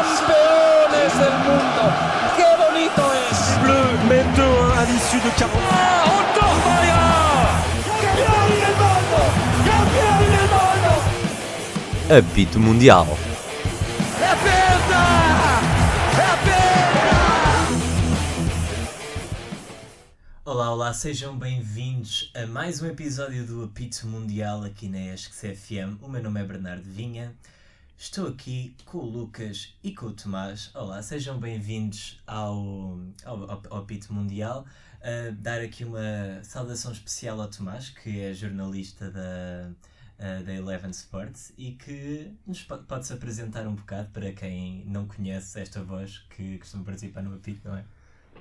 Campeones del mundo. Qué bonito es. Bleu mène 2-1 à l'issue de 40. ¡Ah, Otto Mayer! ¡Campeón del mundo! ¡Campeón del mundo! Apito Mundial. ¡É penta! ¡É penta! Olá, olá, sejam bem-vindos a mais um episódio do Apito Mundial aqui na ESCS FM. O meu nome é Bernardo Vinha. Estou aqui com o Lucas e com o Tomás. Olá, sejam bem-vindos ao, ao, ao, Apito Mundial. Uh, dar aqui uma saudação especial ao Tomás, que é jornalista da, uh, da Eleven Sports e que nos po- pode-se apresentar um bocado para quem não conhece esta voz que costuma participar no Apito, não é?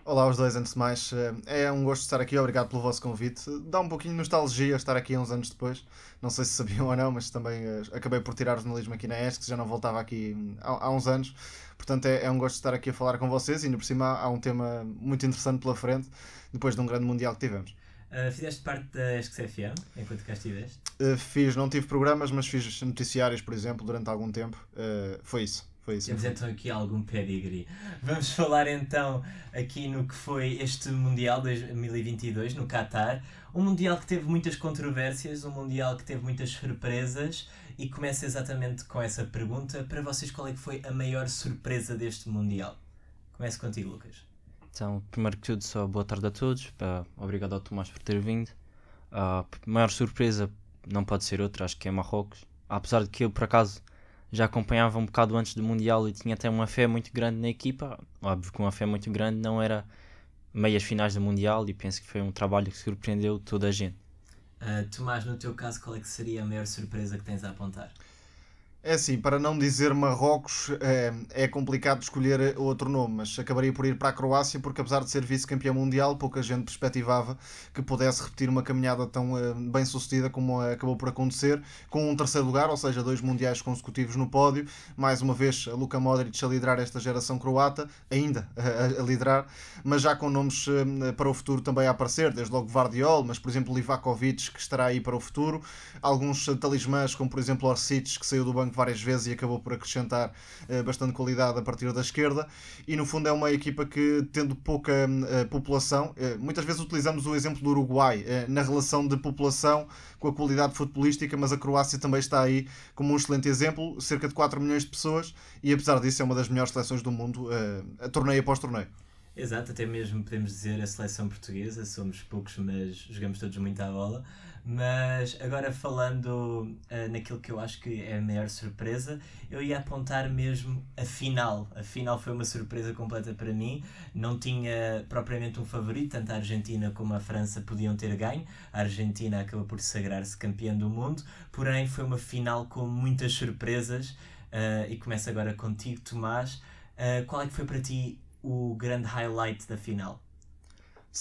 Olá aos dois, antes de mais, eh, é um gosto estar aqui, obrigado pelo vosso convite. Dá um pouquinho de nostalgia estar aqui uns anos depois, não sei se sabiam ou não, mas também eh, acabei por tirar o jornalismo aqui na ESC, já não voltava aqui hum, há, há uns anos, portanto é, é um gosto estar aqui a falar com vocês e ainda por cima há um tema muito interessante pela frente, depois de um grande Mundial que tivemos. Uh, fizeste parte da ESCS FM enquanto cá estiveste? Eh, Fiz, não tive programas, mas fiz noticiários, por exemplo, durante algum tempo, Eh, foi isso, isso. Temos então aqui algum pedigree. Vamos falar então aqui no que foi este Mundial 2022 no Qatar. Um Mundial que teve muitas controvérsias, um Mundial que teve muitas surpresas e começa exatamente com essa pergunta. Para vocês, qual é que foi a maior surpresa deste Mundial? Começo contigo, Lucas. Então, primeiro que tudo, só boa tarde a todos. Obrigado ao Tomás por ter vindo. A maior surpresa não pode ser outra, acho que é Marrocos. Apesar de que eu, por acaso, já acompanhava um bocado antes do Mundial e tinha até uma fé muito grande na equipa. Óbvio que uma fé muito grande não era meias finais do Mundial e penso que foi um trabalho que surpreendeu toda a gente. Uh, Tomás, no teu caso, qual é que seria a maior surpresa que tens a apontar? É assim, para não dizer Marrocos, é, é complicado escolher outro nome, mas acabaria por ir para a Croácia, porque apesar de ser vice-campeão mundial, pouca gente perspectivava que pudesse repetir uma caminhada tão eh, bem sucedida como acabou por acontecer, com um terceiro lugar, ou seja, dois mundiais consecutivos no pódio. Mais uma vez, a Luka Modric a liderar esta geração croata, ainda a, a liderar, mas já com nomes eh, para o futuro também a aparecer, desde logo Vardiol, mas por exemplo Livakovic, que estará aí para o futuro. Alguns talismãs, como por exemplo Orsic, que saiu do banco várias vezes e acabou por acrescentar eh, bastante qualidade a partir da esquerda. E no fundo é uma equipa que, tendo pouca eh, população, eh, muitas vezes utilizamos o exemplo do Uruguai na relação de população com a qualidade futebolística, mas a Croácia também está aí como um excelente exemplo, cerca de 4 milhões de pessoas, e apesar disso é uma das melhores seleções do mundo, a torneio após torneio. Exato, até mesmo podemos dizer a seleção portuguesa, somos poucos, mas jogamos todos muito à bola. Mas agora falando ah, naquilo que eu acho que é a maior surpresa, eu ia apontar mesmo a final. A final foi uma surpresa completa para mim. Não tinha propriamente um favorito, tanto a Argentina como a França podiam ter ganho. A Argentina acabou por sagrar-se campeã do mundo, porém foi uma final com muitas surpresas. Ah, e começo agora contigo, Tomás. Ah, qual é que foi para ti o grande highlight da final?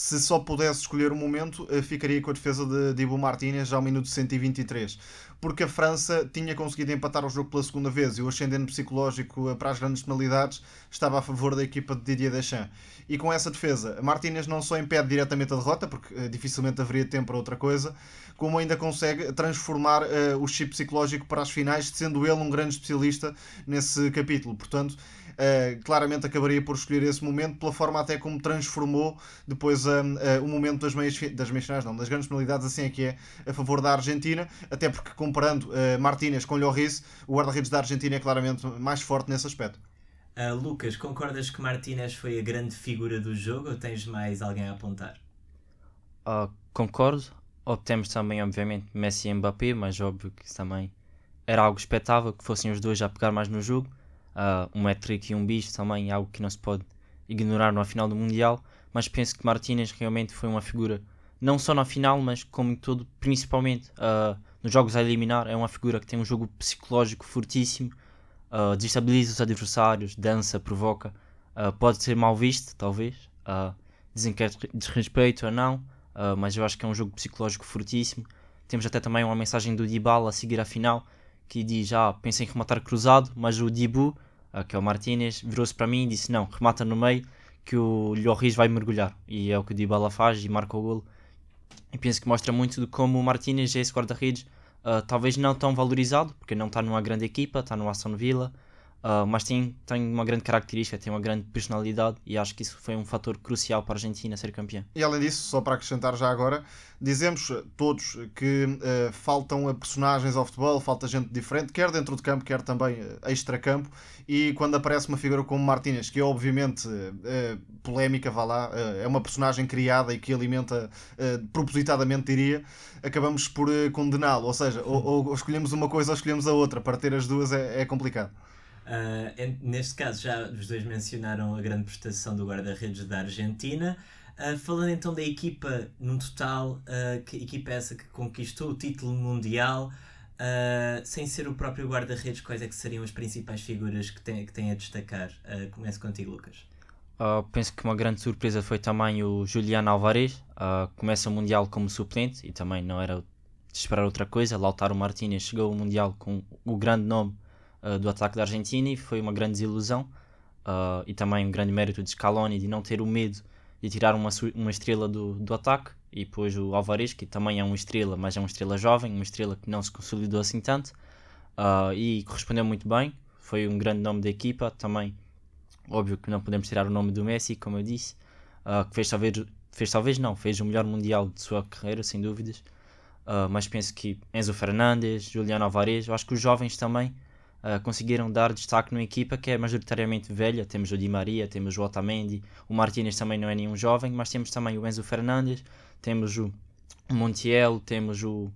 Se só pudesse escolher um momento, eh, ficaria com a defesa de Dibu Martínez já ao minuto 123. Porque a França tinha conseguido empatar o jogo pela segunda vez e o ascendente psicológico eh, para as grandes penalidades estava a favor da equipa de Didier Deschamps. E com essa defesa, Martínez não só impede diretamente a derrota, porque eh, dificilmente haveria tempo para outra coisa, como ainda consegue transformar eh, o chip psicológico para as finais, sendo ele um grande especialista nesse capítulo. Portanto, Uh, claramente acabaria por escolher esse momento pela forma até como transformou depois uh, uh, o momento das meias, das meias finais, não, das grandes penalidades, assim é que é, a favor da Argentina, até porque comparando uh, Martínez com Lloris, o guarda-redes da Argentina é claramente mais forte nesse aspecto. Ah, Lucas, concordas que Martínez foi a grande figura do jogo ou tens mais alguém a apontar? Ah, concordo. Obtemos também, obviamente, Messi e Mbappé, mas óbvio que isso também era algo expectável que fossem os dois a pegar mais no jogo. Ah, um hat-trick e um bicho também é algo que não se pode ignorar na final do Mundial. Mas penso que Martínez realmente foi uma figura, não só na final, mas como em todo, principalmente ah, nos jogos a eliminar. É uma figura que tem um jogo psicológico fortíssimo, ah, desestabiliza os adversários, dança, provoca. Ah, pode ser mal visto, talvez. Dizem que é desrespeito ou não. Uh, mas eu acho que é um jogo psicológico fortíssimo. Temos até também uma mensagem do Dybala a seguir a final que diz: ah, pensei em rematar cruzado, mas o Dibu, uh, que é o Martínez, virou-se para mim e disse: Não, remata no meio que o Lloris vai mergulhar. E é o que o Dybala faz e marca o golo. E penso que mostra muito de como o Martínez é esse guarda-redes Uh, talvez não tão valorizado, porque não está numa grande equipa, está no Aston Villa, uh, mas tem, tem uma grande característica, tem uma grande personalidade e acho que isso foi um fator crucial para a Argentina ser campeã. E além disso, só para acrescentar já agora, dizemos todos que uh, faltam personagens ao futebol, falta gente diferente, quer dentro de campo, quer também extra-campo, e quando aparece uma figura como Martínez, que é obviamente polémica, vá lá, é uma personagem criada e que alimenta propositadamente, diria, acabamos por condená-lo, ou seja, ou, ou, escolhemos uma coisa ou escolhemos a outra, para ter as duas é, é complicado. Uh, neste caso, já os dois mencionaram a grande prestação do guarda-redes da Argentina. Uh, falando então da equipa no total, uh, que equipa é essa que conquistou o título mundial, sem ser o próprio guarda-redes, quais é que seriam as principais figuras que tem, que tem a destacar? começo contigo, Lucas. penso que uma grande surpresa foi também o Juliano Alvarez, começa o Mundial como suplente e também não era de esperar outra coisa. Lautaro Martinez chegou ao Mundial com o grande nome uh, do ataque da Argentina e foi uma grande desilusão uh, e também um grande mérito de Scaloni de não ter o medo de tirar uma, uma estrela do, do ataque e depois o Alvarez que também é uma estrela mas é uma estrela jovem uma estrela que não se consolidou assim tanto uh, e correspondeu muito bem foi um grande nome da equipa também óbvio que não podemos tirar o nome do Messi como eu disse que fez talvez fez talvez não fez o melhor mundial de sua carreira sem dúvidas mas penso que Enzo Fernandes Juliano Alvarez eu acho que os jovens também uh, conseguiram dar destaque numa equipa que é majoritariamente velha. Temos o Di Maria, temos o Otamendi, o Martínez também não é nenhum jovem, mas temos também o Enzo Fernandes, temos o Montiel, temos o,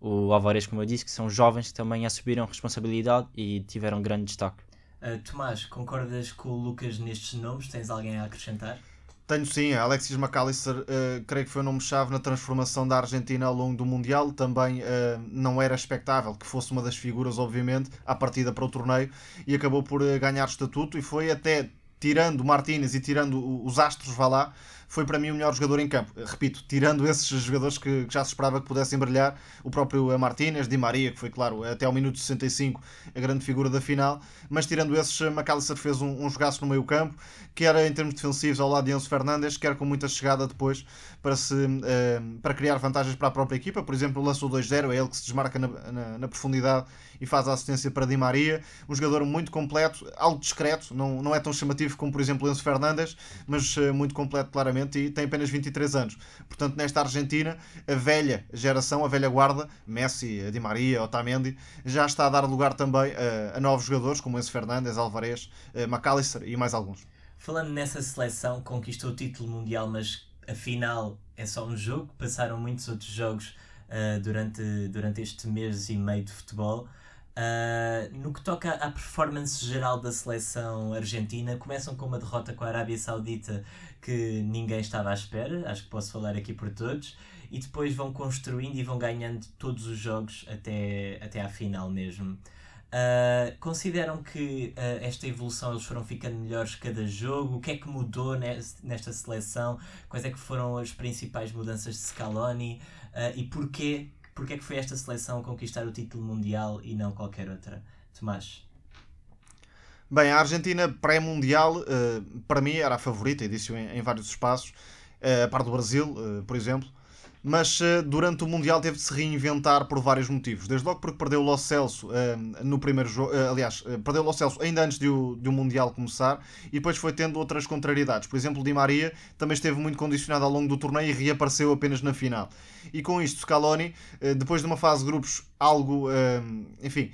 o Alvarez, como eu disse, que são jovens que também assumiram responsabilidade e tiveram grande destaque. Uh, Tomás, concordas com o Lucas nestes nomes? Tens alguém a acrescentar? Tenho sim, Alexis McAllister, uh, creio que foi o nome-chave na transformação da Argentina ao longo do Mundial. Também uh, não era expectável que fosse uma das figuras, obviamente, à partida para o torneio e acabou por uh, ganhar estatuto. E foi até tirando Martínez e tirando os astros, vá lá, foi para mim o melhor jogador em campo. Repito, tirando esses jogadores que, que já se esperava que pudessem brilhar, o próprio Martínez, Di Maria, que foi, claro, até ao minuto 65 a grande figura da final, mas tirando esses, McAllister fez um, um jogaço no meio campo, quer em termos defensivos ao lado de Enzo Fernandes, quer com muita chegada depois para, se, uh, para criar vantagens para a própria equipa. Por exemplo, lançou 2-0, é ele que se desmarca na, na, na, profundidade e faz a assistência para Di Maria. Um jogador muito completo, algo discreto, não, não é tão chamativo como, por exemplo, Enzo Fernandes, mas uh, muito completo, claramente, e tem apenas 23 anos. Portanto, nesta Argentina, a velha geração, a velha guarda, Messi, Di Maria, Otamendi, já está a dar lugar também a, a novos jogadores, como Enzo Fernandes, Alvarez, uh, McAllister e mais alguns. Falando nessa seleção, conquistou o título mundial, mas afinal é só um jogo. Passaram muitos outros jogos uh, durante, durante este mês e meio de futebol. Uh, no que toca à performance geral da seleção argentina, começam com uma derrota com a Arábia Saudita que ninguém estava à espera, acho que posso falar aqui por todos, e depois vão construindo e vão ganhando todos os jogos até, até à final mesmo. Uh, consideram que uh, esta evolução eles foram ficando melhores cada jogo? O que é que mudou nesta seleção? Quais é que foram as principais mudanças de Scaloni? E porquê, porquê é que foi esta seleção conquistar o título mundial e não qualquer outra? Tomás? Bem, a Argentina pré-mundial, para mim, era a favorita, e disse em, vários espaços, a parte do Brasil, por exemplo mas uh, durante o Mundial teve de se reinventar por vários motivos. Desde logo porque perdeu o Lo Celso uh, no primeiro jogo, uh, aliás, perdeu o Lo Celso ainda antes de o, de o Mundial começar e depois foi tendo outras contrariedades. Por exemplo, Di Maria também esteve muito condicionado ao longo do torneio e reapareceu apenas na final. E com isto, Scaloni, depois de uma fase de grupos algo, enfim,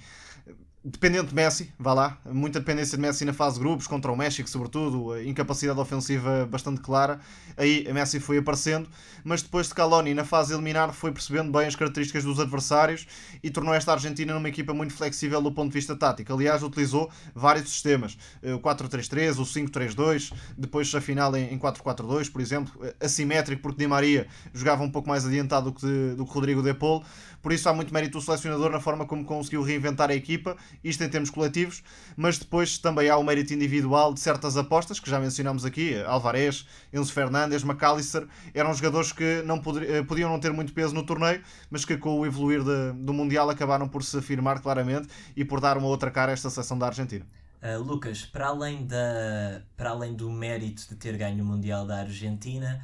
dependente de Messi, vá lá, muita dependência de Messi na fase de grupos, contra o México, sobretudo, incapacidade ofensiva bastante clara. Aí a Messi foi aparecendo, mas depois de Caloni na fase eliminar foi percebendo bem as características dos adversários e tornou esta Argentina numa equipa muito flexível do ponto de vista tático. Aliás, utilizou vários sistemas, o 4-3-3, o 5-3-2, depois a final em 4-4-2, por exemplo, assimétrico, porque Di Maria jogava um pouco mais adiantado do que, do que Rodrigo De Paul. Por isso há muito mérito do selecionador na forma como conseguiu reinventar a equipa, isto em termos coletivos, mas depois também há o mérito individual de certas apostas, que já mencionamos aqui, Alvarez, Enzo Fernandes, McAllister, eram jogadores que não eh, podiam não ter muito peso no torneio, mas que com o evoluir de, do Mundial acabaram por se afirmar claramente e por dar uma outra cara a esta seleção da Argentina. Uh, Lucas, para além, da, para além do mérito de ter ganho o Mundial da Argentina,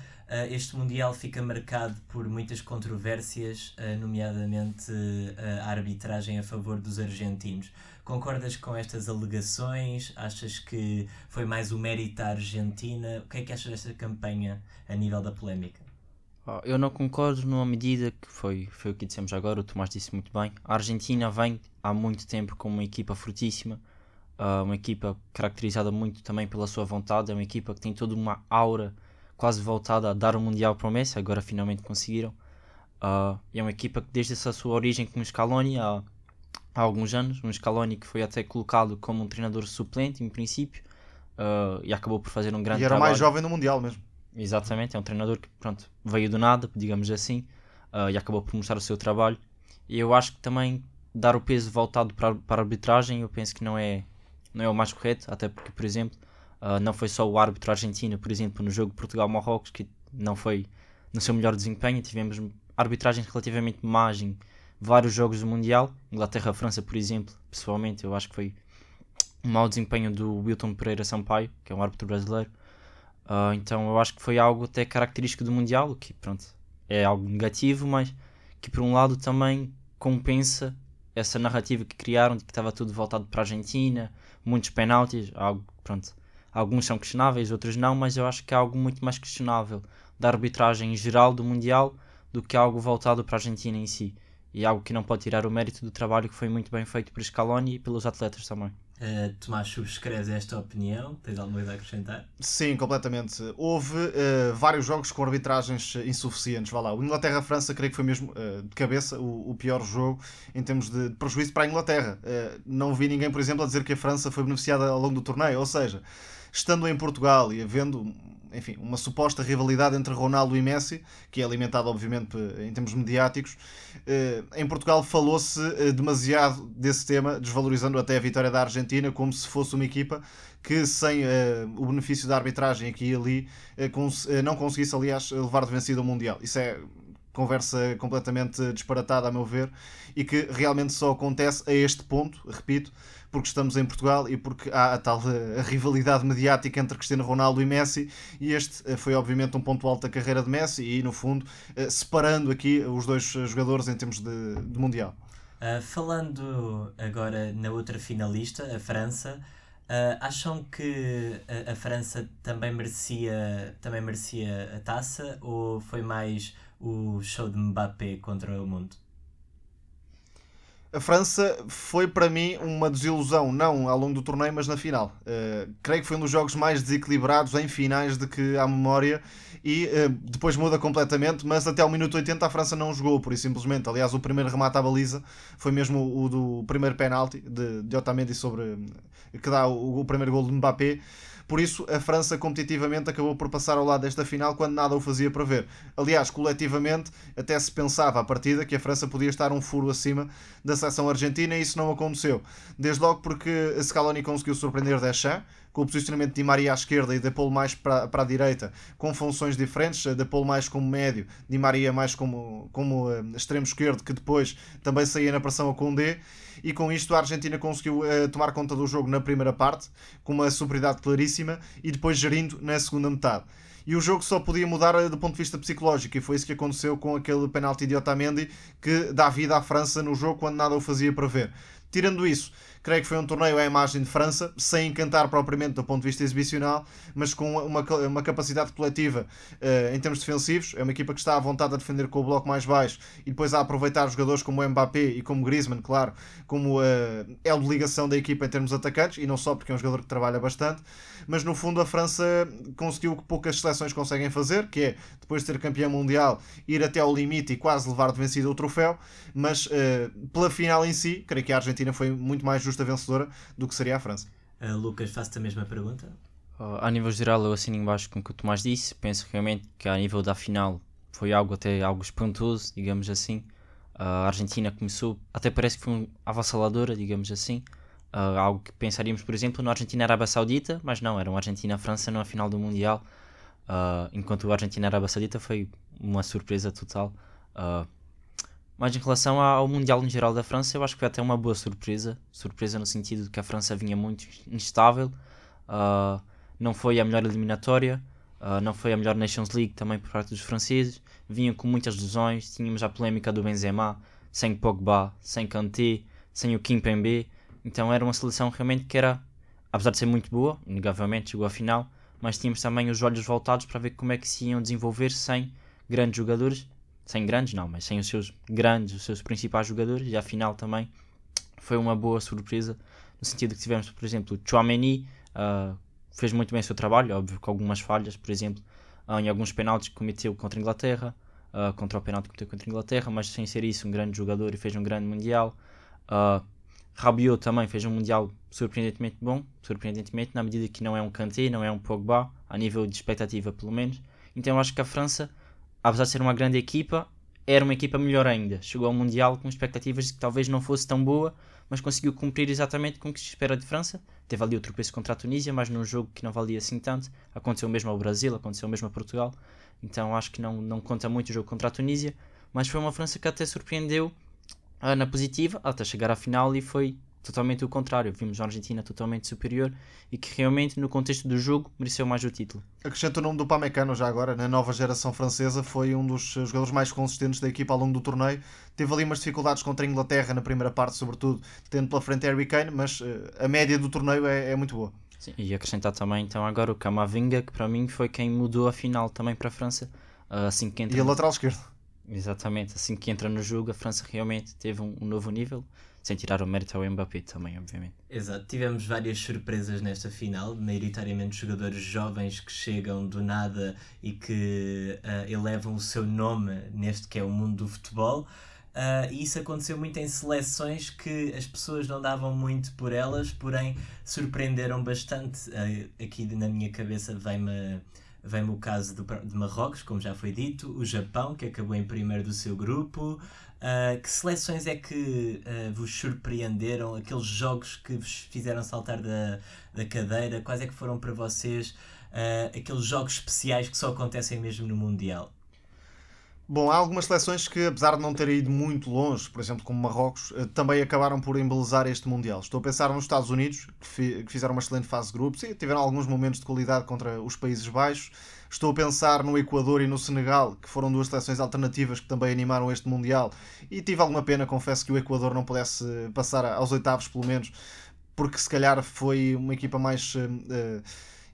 este Mundial fica marcado por muitas controvérsias, uh, nomeadamente a arbitragem a favor dos argentinos. Concordas com estas alegações? Achas que foi mais o mérito da Argentina? O que é que achas desta campanha a nível da polémica? Eu não concordo numa medida que foi, foi o que dissemos agora, o Tomás disse muito bem. A Argentina vem há muito tempo com uma equipa fortíssima, uma equipa caracterizada muito também pela sua vontade, é uma equipa que tem toda uma aura quase voltada a dar o Mundial para o Messi, agora finalmente conseguiram. Uh, é uma equipa que desde a sua origem com o Scaloni há, há alguns anos, um Scaloni que foi até colocado como um treinador suplente em princípio uh, e acabou por fazer um grande trabalho. E era trabalho. mais jovem no Mundial mesmo. Exatamente, é um treinador que pronto, veio do nada, digamos assim, uh, e acabou por mostrar o seu trabalho. E eu acho que também dar o peso voltado para, para a arbitragem, eu penso que não é, não é o mais correto, até porque, por exemplo, uh, não foi só o árbitro argentino, por exemplo, no jogo Portugal-Marrocos, que não foi no seu melhor desempenho, tivemos arbitragens relativamente más em vários jogos do Mundial, Inglaterra-França, por exemplo, pessoalmente eu acho que foi um mau desempenho do Wilton Pereira Sampaio, que é um árbitro brasileiro, Uh, então eu acho que foi algo até característico do Mundial, que pronto, é algo negativo, mas que por um lado também compensa essa narrativa que criaram de que estava tudo voltado para a Argentina, muitos penaltis, algo, pronto, alguns são questionáveis, outros não, mas eu acho que é algo muito mais questionável da arbitragem geral do Mundial do que algo voltado para a Argentina em si. E algo que não pode tirar o mérito do trabalho que foi muito bem feito por Scaloni e pelos atletas também. Uh, Tomás, subscreves esta opinião? Tens alguma coisa a acrescentar? Sim, completamente. Houve uh, vários jogos com arbitragens insuficientes. Vá lá. O Inglaterra-França, creio que foi mesmo uh, de cabeça o, o, pior jogo em termos de, de prejuízo para a Inglaterra. não vi ninguém, por exemplo, a dizer que a França foi beneficiada ao longo do torneio. Ou seja, estando em Portugal e havendo enfim, uma suposta rivalidade entre Ronaldo e Messi, que é alimentada, obviamente, em termos mediáticos. Eh, em Portugal falou-se eh, demasiado desse tema, desvalorizando até a vitória da Argentina, como se fosse uma equipa que, sem uh, o benefício da arbitragem aqui e ali, não conseguisse, aliás, levar de vencido o Mundial. Isso é conversa completamente disparatada, a meu ver, e que realmente só acontece a este ponto, repito, porque estamos em Portugal e porque há a tal a rivalidade mediática entre Cristiano Ronaldo e Messi, e este eh, foi obviamente um ponto alto da carreira de Messi e, no fundo, eh, separando aqui os dois jogadores em termos de, de Mundial. Uh, falando agora na outra finalista, a França, uh, acham que a, a, França também merecia, também merecia a taça ou foi mais o show de Mbappé contra o mundo? A França foi para mim uma desilusão, não ao longo do torneio, mas na final. Uh, creio que foi um dos jogos mais desequilibrados em finais de que há memória e uh, depois muda completamente, mas até ao minuto 80 a França não jogou, por isso simplesmente. Aliás, o primeiro remate à baliza foi mesmo o do primeiro penalti de, de Otamendi sobre que dá o, o primeiro gol de Mbappé. Por isso, a França competitivamente acabou por passar ao lado desta final quando nada o fazia prever. Aliás, coletivamente, até se pensava à partida que a França podia estar um furo acima da seleção argentina e isso não aconteceu. Desde logo porque a Scaloni conseguiu surpreender Deschamps, com o posicionamento de Di Maria à esquerda e de Paul mais para, para a direita, com funções diferentes, de Paul mais como médio, Di Maria mais como, como uh, extremo esquerdo, que depois também saía na pressão a Condé, e com isto a Argentina conseguiu uh, tomar conta do jogo na primeira parte, com uma superioridade claríssima, e depois gerindo na segunda metade e o jogo só podia mudar eh, do ponto de vista psicológico e foi isso que aconteceu com aquele penalti de Otamendi que dá vida à França no jogo quando nada o fazia prever. Tirando isso, creio que foi um torneio à imagem de França, sem encantar propriamente do ponto de vista exibicional, mas com uma, uma capacidade coletiva uh, em termos defensivos. É uma equipa que está à vontade a defender com o bloco mais baixo e depois a aproveitar jogadores como Mbappé e como Griezmann, claro, como uh, é de ligação da equipa em termos atacantes, e não só porque é um jogador que trabalha bastante. Mas no fundo, a França conseguiu o que poucas seleções conseguem fazer, que é, depois de ser campeão mundial, ir até ao limite e quase levar de vencido o troféu. Mas uh, pela final em si, creio que a Argentina foi muito mais justa vencedora do que seria a França. Uh, Lucas, faço-te a mesma pergunta. Uh, a nível geral, eu assino embaixo com o que o Tomás disse. Penso realmente que a nível da final foi algo até algo espantoso, digamos assim. Uh, a Argentina começou, até parece que foi um avassaladora, digamos assim. Uh, algo que pensaríamos, por exemplo, na Argentina-Arábia Saudita, mas não, era uma Argentina-França na final do Mundial. Uh, enquanto a Argentina-Arábia Saudita foi uma surpresa total. Mas em relação ao Mundial em geral da França, eu acho que foi até uma boa surpresa. Surpresa no sentido de que a França vinha muito instável, uh, não foi a melhor eliminatória, uh, não foi a melhor Nations League também por parte dos franceses. Vinha com muitas lesões, tínhamos a polémica do Benzema, sem Pogba, sem Kanté, sem o Kimpembe. Então era uma seleção realmente que era, apesar de ser muito boa, inegavelmente chegou à final, mas tínhamos também os olhos voltados para ver como é que se iam desenvolver sem grandes jogadores sem grandes não, mas sem os seus grandes, os seus principais jogadores, e afinal também foi uma boa surpresa, no sentido que tivemos, por exemplo, o Chouameni uh, fez muito bem o seu trabalho, óbvio com algumas falhas, por exemplo, uh, em alguns penaltis que cometeu contra a Inglaterra, uh, contra o penalti que cometeu contra a Inglaterra, mas sem ser isso um grande jogador e fez um grande Mundial. Uh, Rabiot também fez um Mundial surpreendentemente bom, surpreendentemente, na medida que não é um Kanté, não é um Pogba, a nível de expectativa pelo menos. Então eu acho que a França apesar de ser uma grande equipa, era uma equipa melhor ainda. Chegou ao Mundial com expectativas de que talvez não fosse tão boa, mas conseguiu cumprir exatamente com o que se espera de França. Teve ali o tropeço contra a Tunísia, mas num jogo que não valia assim tanto. Aconteceu mesmo ao Brasil, aconteceu mesmo a Portugal. Então acho que não, não conta muito o jogo contra a Tunísia. Mas foi uma França que até surpreendeu uh, na positiva, até chegar à final e foi totalmente o contrário. Vimos a Argentina totalmente superior e que realmente, no contexto do jogo, mereceu mais o título. Acrescento o nome do Pamecano já agora, na nova geração francesa, foi um dos jogadores mais consistentes da equipa ao longo do torneio. Teve ali umas dificuldades contra a Inglaterra na primeira parte, sobretudo tendo pela frente Harry Kane, mas uh, a média do torneio é, é muito boa. Sim, e acrescentar também então agora o Camavinga, que para mim foi quem mudou a final também para a França. Uh, assim que entra... E a lateral esquerdo. Exatamente, assim que entra no jogo, a França realmente teve um, um novo nível sem tirar o mérito ao Mbappé também, obviamente. Exato, tivemos várias surpresas nesta final, maioritariamente jogadores jovens que chegam do nada e que uh, elevam o seu nome neste que é o mundo do futebol. Uh, e isso aconteceu muito em seleções que as pessoas não davam muito por elas, porém surpreenderam bastante. Uh, aqui na minha cabeça vem-me vem o caso do, de Marrocos, como já foi dito, o Japão, que acabou em primeiro do seu grupo, Uh, que seleções é que uh, vos surpreenderam? Aqueles jogos que vos fizeram saltar da, da cadeira? Quais é que foram para vocês uh, aqueles jogos especiais que só acontecem mesmo no Mundial? Bom, há algumas seleções que, apesar de não terem ido muito longe, por exemplo, como Marrocos, também acabaram por embelezar este Mundial. Estou a pensar nos Estados Unidos, que, fizeram uma excelente fase de grupos e tiveram alguns momentos de qualidade contra os Países Baixos. Estou a pensar no Equador e no Senegal, que foram duas seleções alternativas que também animaram este Mundial. E tive alguma pena, confesso, que o Equador não pudesse passar aos oitavos, pelo menos, porque se calhar foi uma equipa mais. Uh,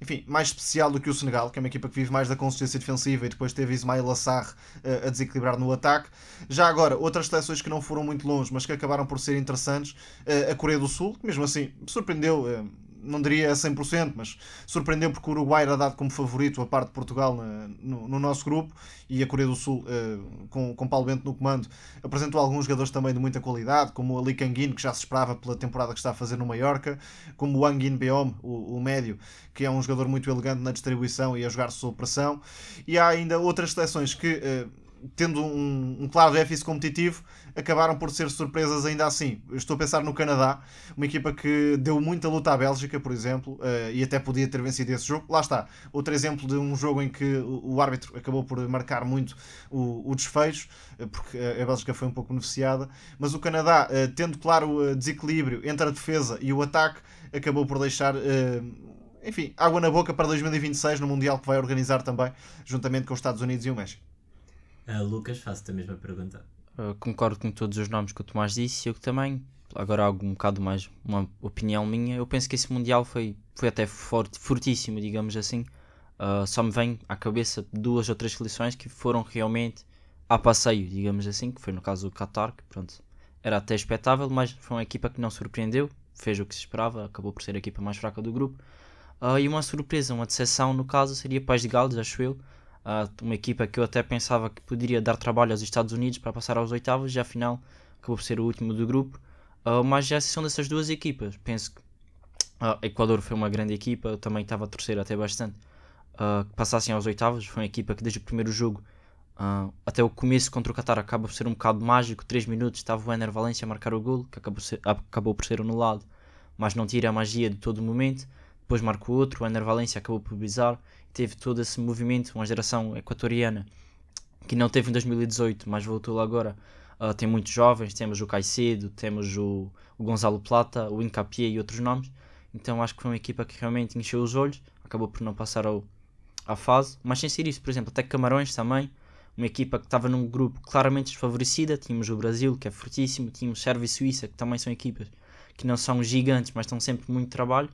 enfim, mais especial do que o Senegal, que é uma equipa que vive mais da consistência defensiva e depois teve Ismail Assar uh, a desequilibrar no ataque. Já agora, outras seleções que não foram muito longe, mas que acabaram por ser interessantes, uh, a Coreia do Sul, que mesmo assim surpreendeu. Uh, não diria a 100%, mas surpreendeu porque o Uruguai era dado como favorito a parte de Portugal na, no, no, nosso grupo e a Coreia do Sul, uh, com, com Paulo Bento no comando, apresentou alguns jogadores também de muita qualidade, como o Ali Kangin, que já se esperava pela temporada que está a fazer no Mallorca, como o Angin Beom, o, o médio, que é um jogador muito elegante na distribuição e a jogar sob pressão. E há ainda outras seleções que. Uh, tendo um, um, claro déficit competitivo, acabaram por ser surpresas ainda assim. Estou a pensar no Canadá, uma equipa que deu muita luta à Bélgica, por exemplo, uh, e até podia ter vencido esse jogo. Lá está, outro exemplo de um jogo em que o, o árbitro acabou por marcar muito o, o, desfecho, uh, porque a Bélgica foi um pouco beneficiada, mas o Canadá, uh, tendo claro o desequilíbrio entre a defesa e o ataque, acabou por deixar enfim, água na boca para 2026 no Mundial que vai organizar também, juntamente com os Estados Unidos e o México. Uh, Lucas, faço-te a mesma pergunta. Uh, concordo com todos os nomes que o Tomás disse. Eu também, agora algo um bocado mais, uma opinião minha. Eu penso que esse Mundial foi, foi até forte, fortíssimo, digamos assim. Uh, só me vem à cabeça duas ou três seleções que foram realmente a passeio, digamos assim, que foi no caso do Qatar, que pronto, era até expectável, mas foi uma equipa que não surpreendeu, fez o que se esperava, acabou por ser a equipa mais fraca do grupo. Uh, e uma surpresa, uma decepção no caso, seria País de Gales, acho eu, uma equipa que eu até pensava que poderia dar trabalho aos Estados Unidos para passar aos oitavos, e afinal acabou por ser o último do grupo. Uh, mas já são dessas duas equipas, penso que uh, Equador foi uma grande equipa, eu também estava a torcer até bastante uh, que passassem aos oitavos. Foi uma equipa que desde o primeiro jogo uh, até o começo contra o Qatar acaba por ser um bocado mágico. 3 minutos estava o Ener Valência a marcar o gol, que acabou, ser, acabou por ser anulado, mas não tira a magia de todo o momento. Depois marcou outro, o Ener Valência acabou por bizarro teve todo esse movimento, uma geração equatoriana que não teve em 2018, mas voltou agora Uh, tem muitos jovens, temos o Caicedo, temos o, o Gonzalo Plata, o Incapié e outros nomes. Então acho que foi uma equipa que realmente encheu os olhos, acabou por não passar ao, à fase. Mas sem ser isso, por exemplo, até Camarões também, uma equipa que estava num grupo claramente desfavorecida. Tínhamos o Brasil, que é fortíssimo, tínhamos Sérvia e Suíça, que também são equipas que não são gigantes, mas estão sempre muito trabalho.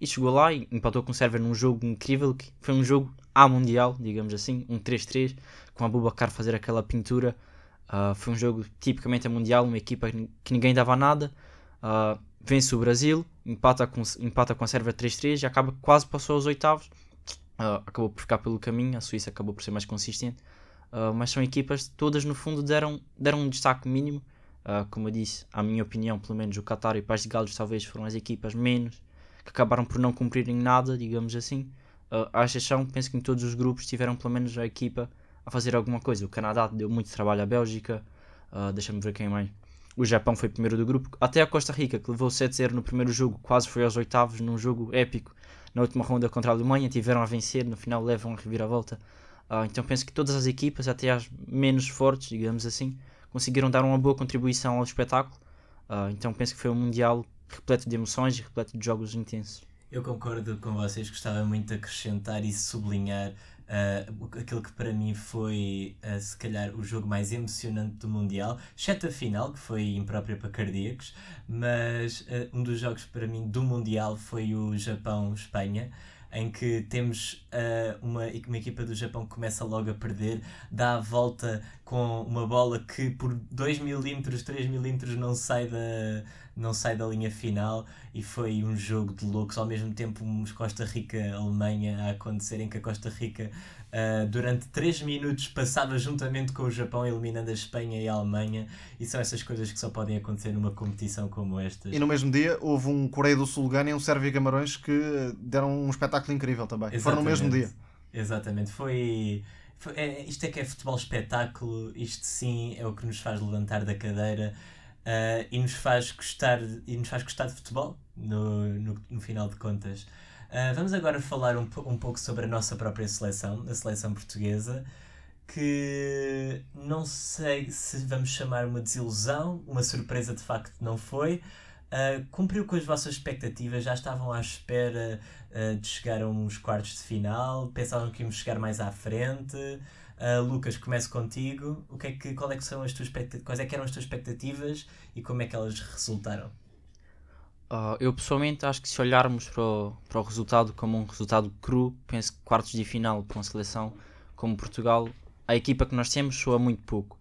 E chegou lá e empatou com o Sérvia num jogo incrível, que foi um jogo à Mundial, digamos assim, um 3-3, com a Bubacar fazer aquela pintura. Uh, foi um jogo tipicamente a Mundial, uma equipa que ninguém dava nada. Uh, vence o Brasil, empata com, empata com a Sérvia 3-3 e acaba quase passou aos oitavos. Uh, acabou por ficar pelo caminho, a Suíça acabou por ser mais consistente. Mas são equipas todas no fundo deram, deram um destaque mínimo. Como eu disse, a minha opinião, pelo menos o Qatar e o País de Gales talvez foram as equipas menos que acabaram por não cumprirem nada, digamos assim. Uh, à exceção, penso que em todos os grupos tiveram pelo menos a equipa a fazer alguma coisa. O Canadá deu muito trabalho à Bélgica, uh, deixa-me ver quem mais. O Japão foi primeiro do grupo, até a Costa Rica, que levou 7-0 no primeiro jogo, quase foi aos oitavos, num jogo épico. Na última ronda contra a Alemanha, tiveram a vencer, no final levam a reviravolta. Uh, então penso que todas as equipas, até as menos fortes, digamos assim, conseguiram dar uma boa contribuição ao espetáculo. Uh, então penso que foi um Mundial repleto de emoções e repleto de jogos intensos. Eu concordo com vocês, gostava muito de acrescentar e sublinhar uh, aquilo que para mim foi, uh, se calhar, o jogo mais emocionante do Mundial, exceto a final, que foi imprópria para cardíacos, mas uh, um dos jogos para mim do Mundial foi o Japão-Espanha em que temos uh, uma, uma equipa do Japão que começa logo a perder, dá a volta com uma bola que por 2 milímetros, 3 milímetros não sai da, não sai da linha final e foi um jogo de loucos. Ao mesmo tempo, uns Costa Rica-Alemanha a acontecer, em que a Costa Rica uh, durante 3 minutos passava juntamente com o Japão, eliminando a Espanha e a Alemanha. E são essas coisas que só podem acontecer numa competição como esta. E no mesmo dia houve um Coreia do Sul-Gana e um Sérvia e Camarões que deram um espetáculo incrível também. Exatamente. Foram no mesmo dia. Exatamente. Foi. Foi, é, isto é que é futebol espetáculo, isto sim é o que nos faz levantar da cadeira uh, e nos faz gostar e nos faz gostar de futebol no, no, no final de contas. Uh, vamos agora falar um, um pouco sobre a nossa própria seleção, a seleção portuguesa, que não sei se vamos chamar uma desilusão, uma surpresa de facto não foi. Uh, cumpriu com as vossas expectativas? Já estavam à espera uh, de chegar a uns quartos de final? Pensavam que íamos chegar mais à frente? Uh, Lucas, começo contigo. O que é que, qual é que são as tuas quais é que eram as tuas expectativas e como é que elas resultaram? Uh, eu pessoalmente acho que se olharmos para o, para o resultado como um resultado cru, penso que quartos de final para uma seleção como Portugal, a equipa que nós temos soa muito pouco.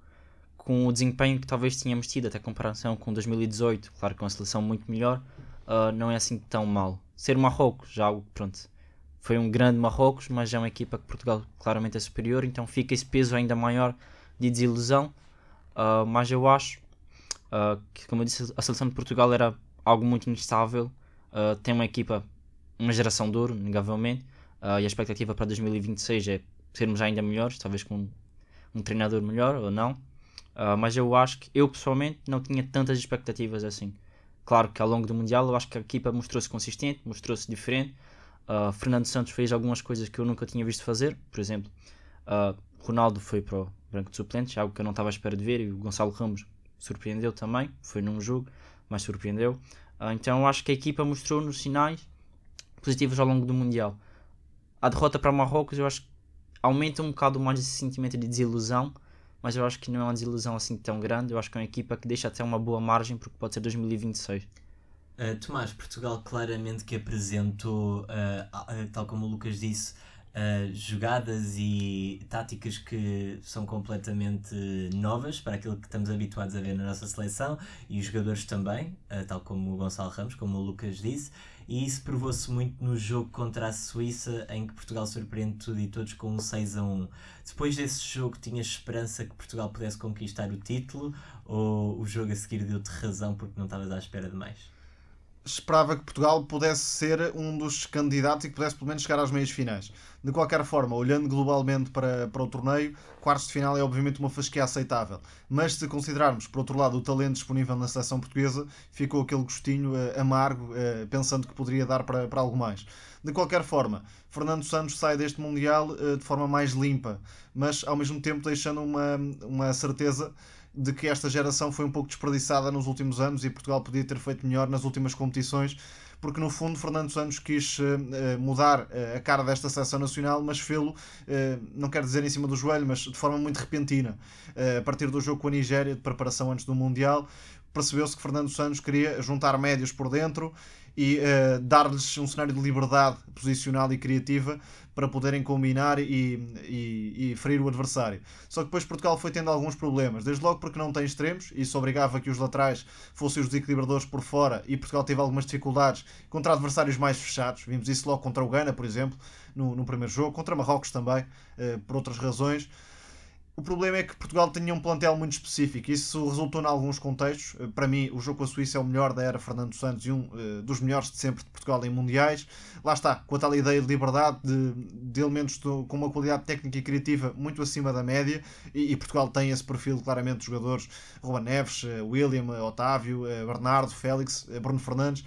Com o desempenho que talvez tínhamos tido, até comparação com 2018, claro que é uma seleção muito melhor, uh, não é assim tão mal. Ser Marrocos, já algo, pronto, foi um grande Marrocos, mas é uma equipa que Portugal claramente é superior, então fica esse peso ainda maior de desilusão. Uh, mas eu acho uh, que, como eu disse, a seleção de Portugal era algo muito instável. Uh, tem uma equipa, uma geração de ouro, negavelmente, e a expectativa para 2026 é sermos ainda melhores, talvez com um, um treinador melhor ou não. mas eu acho que eu pessoalmente não tinha tantas expectativas assim. Claro que ao longo do Mundial eu acho que a equipa mostrou-se consistente, mostrou-se diferente. Uh, Fernando Santos fez algumas coisas que eu nunca tinha visto fazer, por exemplo, uh, Ronaldo foi para o branco de suplentes, algo que eu não estava à espera de ver, e o Gonçalo Ramos surpreendeu também, foi num jogo, mas surpreendeu. Uh, então acho que a equipa mostrou-nos sinais positivos ao longo do Mundial. A derrota para Marrocos eu acho que aumenta um bocado mais esse sentimento de desilusão, mas eu acho que não é uma desilusão assim tão grande. Eu acho que é uma equipa que deixa até uma boa margem, porque pode ser 2026. Uh, Tomás, Portugal claramente que apresentou, uh, uh, tal como o Lucas disse, jogadas e táticas que são completamente novas para aquilo que estamos habituados a ver na nossa seleção e os jogadores também, tal como o Gonçalo Ramos, como o Lucas disse, e isso provou-se muito no jogo contra a Suíça, em que Portugal surpreende tudo e todos com um 6 a 1. Depois desse jogo, tinhas esperança que Portugal pudesse conquistar o título ou o jogo a seguir deu-te razão porque não estavas à espera de mais? Esperava que Portugal pudesse ser um dos candidatos e que pudesse pelo menos chegar às meias finais. De qualquer forma, olhando globalmente para, para o torneio, quartos de final é obviamente uma fasquia aceitável. Mas se considerarmos, por outro lado, o talento disponível na seleção portuguesa, ficou aquele gostinho uh, amargo, uh, pensando que poderia dar para, para algo mais. De qualquer forma, Fernando Santos sai deste Mundial uh, de forma mais limpa, mas ao mesmo tempo deixando uma, uma certeza de que esta geração foi um pouco desperdiçada nos últimos anos e Portugal podia ter feito melhor nas últimas competições, porque no fundo Fernando Santos quis uh, mudar uh, a cara desta seleção nacional, mas fê-lo, uh, não quero dizer em cima do joelho, mas de forma muito repentina. a partir do jogo com a Nigéria, de preparação antes do Mundial, percebeu-se que Fernando Santos queria juntar médios por dentro e uh, dar-lhes um cenário de liberdade posicional e criativa para poderem combinar e, e, e, ferir o adversário. Só que depois Portugal foi tendo alguns problemas, desde logo porque não tem extremos, e isso obrigava que os laterais fossem os desequilibradores por fora, e Portugal teve algumas dificuldades contra adversários mais fechados. Vimos isso logo contra o Ghana, por exemplo, no, no primeiro jogo, contra Marrocos também, uh, por outras razões. O problema é que Portugal tinha um plantel muito específico. Isso resultou em alguns contextos. Eh, para mim, o jogo com a Suíça é o melhor da era Fernando Santos e um uh, dos melhores de sempre de Portugal em mundiais. Lá está, com a tal ideia de liberdade, de, de elementos do, com uma qualidade técnica e criativa muito acima da média. E, e Portugal tem esse perfil claramente de jogadores: Ruben Neves, uh, William, Otávio, Bernardo, Félix, Bruno Fernandes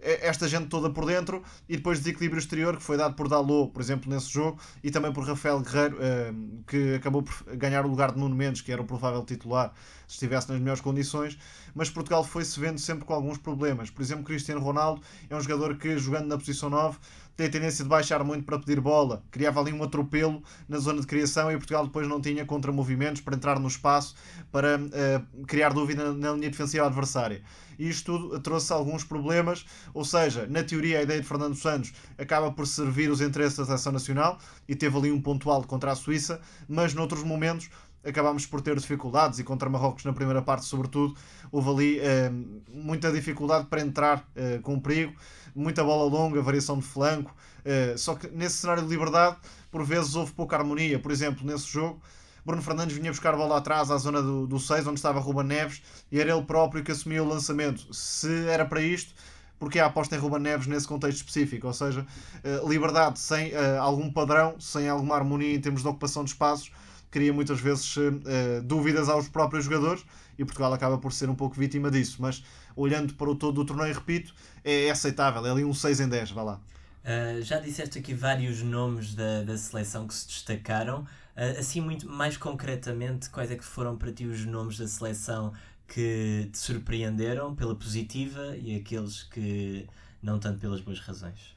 esta gente toda por dentro e depois desequilíbrio exterior que foi dado por Dalot, por exemplo, nesse jogo e também por Rafael Guerreiro, eh, que acabou por ganhar o lugar de Nuno Mendes, que era o provável titular se estivesse nas melhores condições, mas Portugal foi-se vendo sempre com alguns problemas. Por exemplo, Cristiano Ronaldo é um jogador que, jogando na posição 9, tem tendência de baixar muito para pedir bola, criava ali um atropelo na zona de criação e Portugal depois não tinha contra-movimentos para entrar no espaço para uh, criar dúvida na linha defensiva adversária. E isto tudo trouxe alguns problemas, ou seja, na teoria a ideia de Fernando Santos acaba por servir os interesses da seleção nacional e teve ali um ponto alto contra a Suíça, mas noutros momentos acabámos por ter dificuldades e contra Marrocos na primeira parte, sobretudo, houve ali eh, muita dificuldade para entrar eh, com perigo, muita bola longa, variação de flanco. Eh, só que nesse cenário de liberdade, por vezes houve pouca harmonia. Por exemplo, nesse jogo, Bruno Fernandes vinha buscar a bola atrás à zona do, do 6, onde estava Ruben Neves, e era ele próprio que assumia o lançamento. Se era para isto, porque a aposta em Ruben Neves nesse contexto específico, ou seja, eh, liberdade sem uh, algum padrão, sem alguma harmonia em termos de ocupação de espaços, cria muitas vezes uh, dúvidas aos próprios jogadores e Portugal acaba por ser um pouco vítima disso. Mas olhando para o todo do torneio, repito, é aceitável, é ali um 6 em 10, vá lá. Uh, já disseste aqui vários nomes da, da seleção que se destacaram. Uh, assim, muito mais concretamente, quais é que foram para ti os nomes da seleção que te surpreenderam pela positiva e aqueles que não tanto pelas boas razões?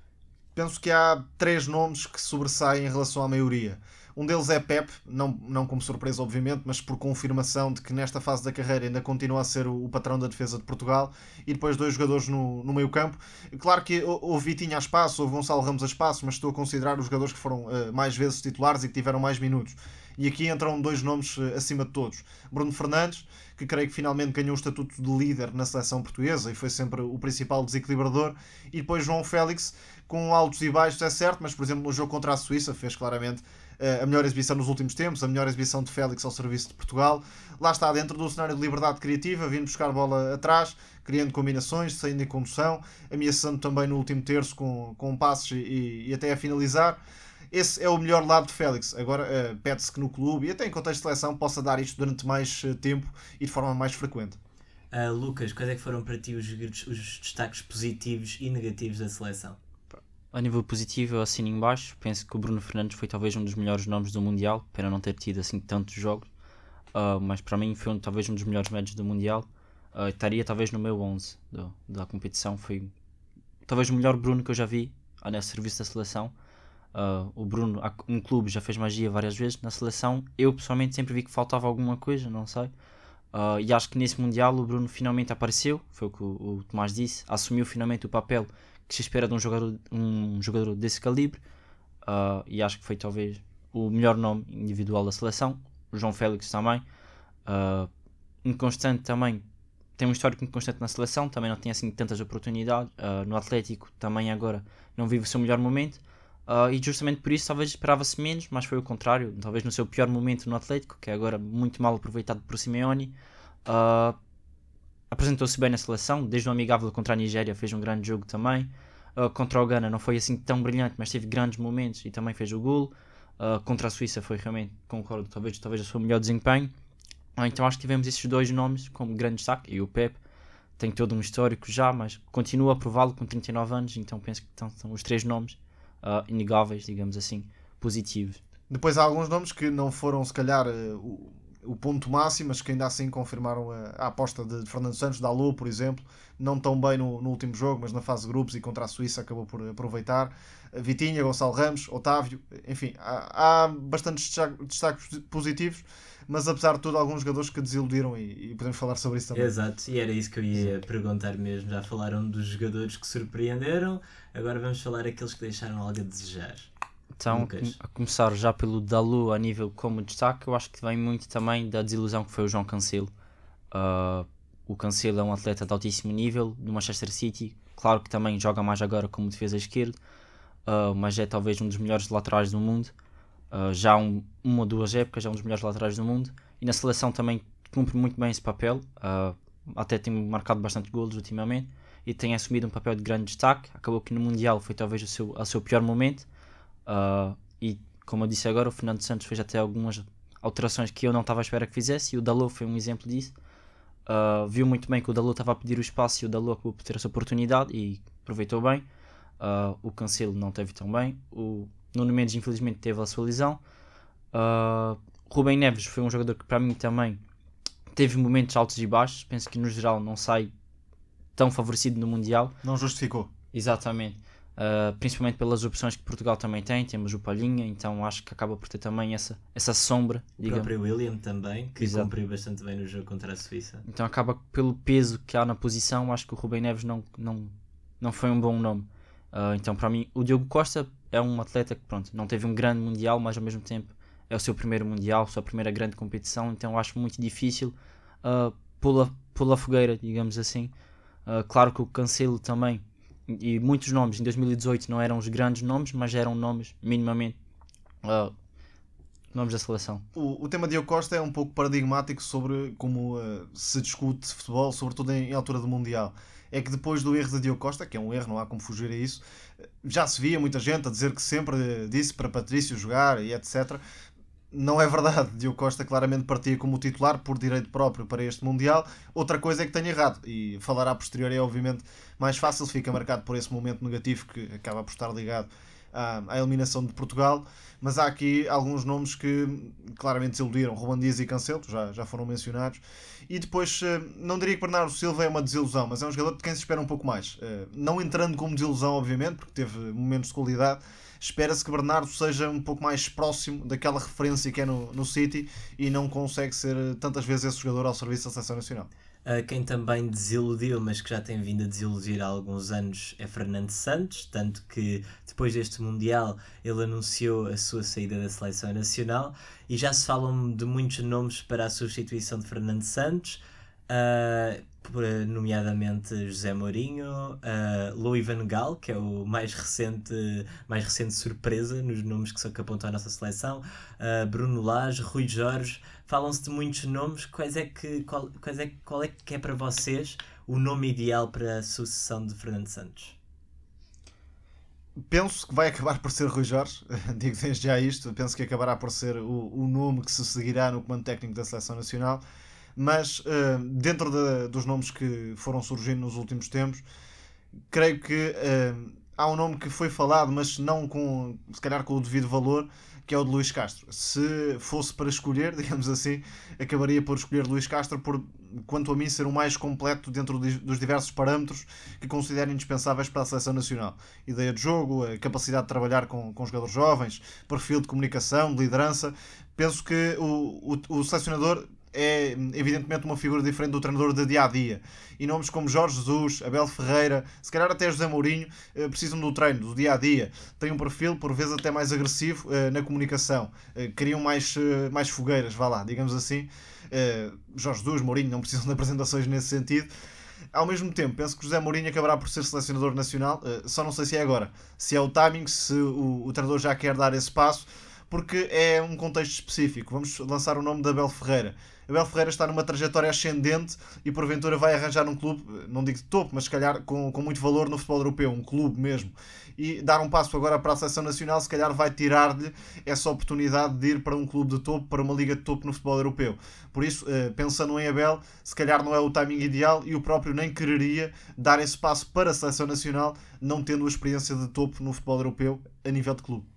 Penso que há três nomes que sobressaem em relação à maioria. Um deles é Pep, não, não como surpresa, obviamente, mas por confirmação de que nesta fase da carreira ainda continua a ser o, o patrão da defesa de Portugal. E depois dois jogadores no, no meio-campo. Claro que houve Vitinha a espaço, houve Gonçalo Ramos a espaço, mas estou a considerar os jogadores que foram uh, mais vezes titulares e que tiveram mais minutos. E aqui entram dois nomes uh, acima de todos: Bruno Fernandes, que creio que finalmente ganhou o estatuto de líder na seleção portuguesa e foi sempre o principal desequilibrador, e depois João Félix, com altos e baixos, é certo, mas por exemplo no jogo contra a Suíça fez claramente a melhor exibição nos últimos tempos, a melhor exibição de Félix ao serviço de Portugal. Lá está, dentro do cenário de liberdade criativa, vindo buscar bola atrás, criando combinações, saindo em condução, ameaçando também no último terço com, com passos e, e até a finalizar. Esse é o melhor lado de Félix. Agora uh, pede-se que no clube e até em contexto de seleção possa dar isto durante mais uh, tempo e de forma mais frequente. Uh, Lucas, quais é que foram para ti os, os destaques positivos e negativos da seleção? A nível positivo, eu assino em baixo. Penso que o Bruno Fernandes foi talvez um dos melhores nomes do Mundial, para não ter tido assim tantos jogos. Uh, mas para mim foi um, talvez um dos melhores médios do Mundial. Uh, estaria talvez no meu 11 do, da competição. Foi talvez o melhor Bruno que eu já vi uh, nesse serviço da seleção. Uh, o Bruno, um clube, já fez magia várias vezes. Na seleção, eu pessoalmente sempre vi que faltava alguma coisa, não sei. Uh, e acho que nesse Mundial o Bruno finalmente apareceu, foi o que o, o Tomás disse, assumiu finalmente o papel que se espera de um jogador, um jogador desse calibre uh, e acho que foi talvez o melhor nome individual da seleção. O João Félix também, uh, inconstante também, tem um histórico inconstante na seleção, também não tem assim tantas oportunidades. Uh, no Atlético também agora não vive o seu melhor momento. E justamente por isso talvez esperava-se menos, mas foi o contrário. Talvez no seu pior momento no Atlético, que é agora muito mal aproveitado por Simeone, uh, apresentou-se bem na seleção, desde o amigável contra a Nigéria fez um grande jogo também. Uh, contra o Ghana não foi assim tão brilhante, mas teve grandes momentos e também fez o gol. Uh, contra a Suíça foi realmente, concordo, talvez, talvez o seu melhor desempenho. Uh, então acho que tivemos esses dois nomes como grande destaque. E o Pep tem todo um histórico já, mas continua a prová-lo com 39 anos, então penso que estão, são os três nomes uh, inegáveis, digamos assim, positivos. Depois há alguns nomes que não foram, se calhar, o ponto máximo, mas que ainda assim confirmaram a, a aposta de, de Fernando Santos, da Alô, por exemplo, não tão bem no, no, último jogo, mas na fase de grupos e contra a Suíça acabou por aproveitar. Vitinha, Gonçalo Ramos, Otávio, enfim, há, há bastantes destaques positivos, mas apesar de tudo, alguns jogadores que desiludiram e, e, podemos falar sobre isso também. Exato, e era isso que eu ia perguntar mesmo. Já falaram dos jogadores que surpreenderam, agora vamos falar aqueles que deixaram algo a desejar. Então, Lucas. a começar já pelo Dalu a nível como destaque, eu acho que vem muito também da desilusão que foi o João Cancelo. Uh, o Cancelo é um atleta de altíssimo nível do Manchester City, claro que também joga mais agora como defesa esquerda, uh, mas é talvez um dos melhores laterais do mundo. Uh, já um, uma ou duas épocas, é um dos melhores laterais do mundo. E na seleção também cumpre muito bem esse papel. Até tem marcado bastante golos ultimamente e tem assumido um papel de grande destaque. Acabou que no Mundial foi talvez o seu, o seu pior momento. Uh, e como eu disse agora, o Fernando Santos fez até algumas alterações que eu não estava à espera que fizesse. E o Dalot foi um exemplo disso. Uh, viu muito bem que o Dalot estava a pedir o espaço e o Dalot acabou por ter essa oportunidade e aproveitou bem. Uh, o Cancelo não teve tão bem. O Nuno Mendes, infelizmente, teve a sua lesão. Uh, Rubem Neves foi um jogador que, para mim, também teve momentos altos e baixos. Penso que, no geral, não sai tão favorecido no Mundial. Não justificou. Exatamente. Uh, principalmente pelas opções que Portugal também tem, temos o Palhinha, então acho que acaba por ter também essa, essa sombra. O digamos. próprio William também, que Exato. cumpriu bastante bem no jogo contra a Suíça. Então acaba pelo peso que há na posição, acho que o Rubem Neves não, não, não foi um bom nome. Uh, então, para mim, o Diogo Costa é um atleta que, pronto, não teve um grande Mundial, mas ao mesmo tempo é o seu primeiro Mundial, sua primeira grande competição, então acho muito difícil uh, pô-la, pô fogueira, digamos assim. Uh, claro que o Cancelo também, e muitos nomes em 2018 não eram os grandes nomes, mas eram nomes minimamente uh, nomes da seleção. O, o tema de Costa é um pouco paradigmático sobre como uh, se discute futebol, sobretudo em, em, altura do Mundial. É que depois do erro de Diogo Costa, que é um erro, não há como fugir a isso, já se via muita gente a dizer que sempre disse para Patrício jogar e etc. Não é verdade. Diogo Costa claramente partia como titular por direito próprio para este Mundial. Outra coisa é que tenha errado. E falar a posteriori é obviamente mais fácil, fica marcado por esse momento negativo que acaba por estar ligado à, à eliminação de Portugal. Mas há aqui alguns nomes que claramente desiludiram. Ruban Dias e Cancelo, já, já foram mencionados. E depois, eh, não diria que Bernardo Silva é uma desilusão, mas é um jogador de quem se espera um pouco mais. Eh, não entrando como desilusão, obviamente, porque teve momentos de qualidade. Espera-se que Bernardo seja um pouco mais próximo daquela referência que é no, no City e não consegue ser tantas vezes esse jogador ao serviço da seleção nacional. Quem também desiludiu, mas que já tem vindo a desiludir há alguns anos, é Fernando Santos, tanto que depois deste Mundial ele anunciou a sua saída da seleção nacional e já se falam de muitos nomes para a substituição de Fernando Santos. Uh, nomeadamente José Mourinho, uh, Louis Van Gaal, que é o mais recente, mais recente surpresa nos nomes que, são, que à nossa seleção, uh, Bruno Lage, Rui Jorge, falam-se de muitos nomes, quais é que, qual, quais é, qual é que é para vocês o nome ideal para a sucessão de Fernando Santos? Penso que vai acabar por ser Rui Jorge, digo desde já isto, penso que acabará por ser o, o nome que se seguirá no comando técnico da Seleção Nacional mas uh, dentro de, dos nomes que foram surgindo nos últimos tempos, creio que uh, há um nome que foi falado, mas não com, se calhar com o devido valor, que é o de Luís Castro. Se fosse para escolher, digamos assim, acabaria por escolher Luís Castro por, quanto a mim, ser o mais completo dentro dos diversos parâmetros que considero indispensáveis para a seleção nacional. Ideia de jogo, capacidade de trabalhar com, com jogadores jovens, perfil de comunicação, de liderança. Penso que o, o, o selecionador é evidentemente uma figura diferente do treinador de dia a dia. E nomes como Jorge Jesus, Abel Ferreira, se calhar até José Mourinho, eh, precisam do treino, do dia a dia. Têm um perfil, por vezes, até mais agressivo eh, na comunicação. Eh, criam mais, mais fogueiras, vá lá, digamos assim. Jorge Jesus, Mourinho não precisam de apresentações nesse sentido. Ao mesmo tempo, penso que José Mourinho acabará por ser selecionador nacional, só não sei se é agora. Se é o timing, se o, o treinador já quer dar esse passo, porque é um contexto específico. Vamos lançar o nome da Abel Ferreira. Abel Ferreira está numa trajetória ascendente e porventura vai arranjar um clube, não digo de topo, mas se calhar com, com muito valor no futebol europeu, um clube mesmo. E dar um passo agora para a seleção nacional, se calhar vai tirar-lhe essa oportunidade de ir para um clube de topo, para uma liga de topo no futebol europeu. Por isso, eh, pensando em Abel, se calhar não é o timing ideal e o próprio nem quereria dar esse passo para a seleção nacional, não tendo a experiência de topo no futebol europeu a nível de clube.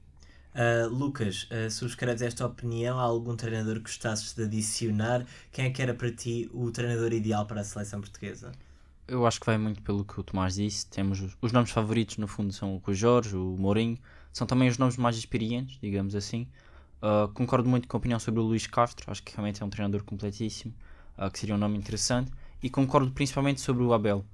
Uh, Lucas, uh, subscreves esta opinião? Há algum treinador que gostasses de adicionar? Quem é que era para ti o treinador ideal para a seleção portuguesa? Eu acho que vai muito pelo que o Tomás disse. Temos os, os nomes favoritos, no fundo, são o Jorge, o Mourinho. São também os nomes mais experientes, digamos assim. Uh, concordo muito com a opinião sobre o Luís Castro. Acho que realmente é um treinador completíssimo, uh, que seria um nome interessante. E concordo principalmente sobre o Abel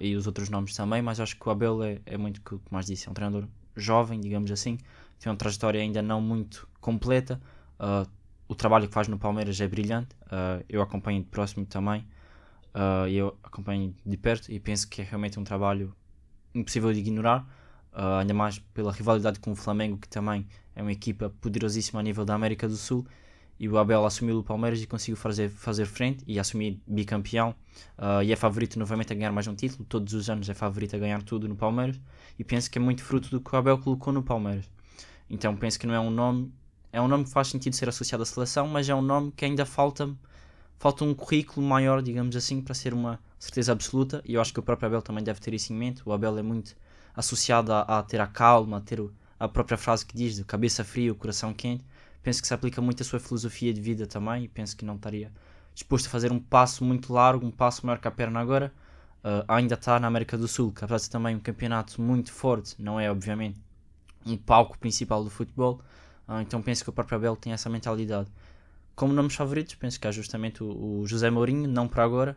e os outros nomes também. Mas acho que o Abel é, é muito o que o Tomás disse. É um treinador jovem, digamos assim tem uma trajetória ainda não muito completa. Uh, o trabalho que faz no Palmeiras é brilhante. Uh, eu acompanho de próximo também. Uh, eu acompanho de perto e penso que é realmente um trabalho impossível de ignorar. ainda mais pela rivalidade com o Flamengo, que também é uma equipa poderosíssima a nível da América do Sul. E o Abel assumiu o Palmeiras e conseguiu fazer, fazer frente e assumir bicampeão. e é favorito novamente a ganhar mais um título. Todos os anos é favorito a ganhar tudo no Palmeiras. E penso que é muito fruto do que o Abel colocou no Palmeiras. Então penso que não é um nome. É um nome que faz sentido ser associado à seleção, mas é um nome que ainda falta, falta um currículo maior, digamos assim, para ser uma certeza absoluta. E eu acho que o próprio Abel também deve ter isso em mente. O Abel é muito associado a, a ter a calma, a ter a própria frase que diz de cabeça fria, o coração quente. Penso que se aplica muito à sua filosofia de vida também e penso que não estaria disposto a fazer um passo muito largo, um passo maior que a perna agora. Uh, ainda está na América do Sul, que apesar de também um campeonato muito forte, não é obviamente um palco principal do futebol. Uh, então penso que o próprio Abel tem essa mentalidade. Como nomes favoritos, penso que há justamente o, o José Mourinho, não para agora,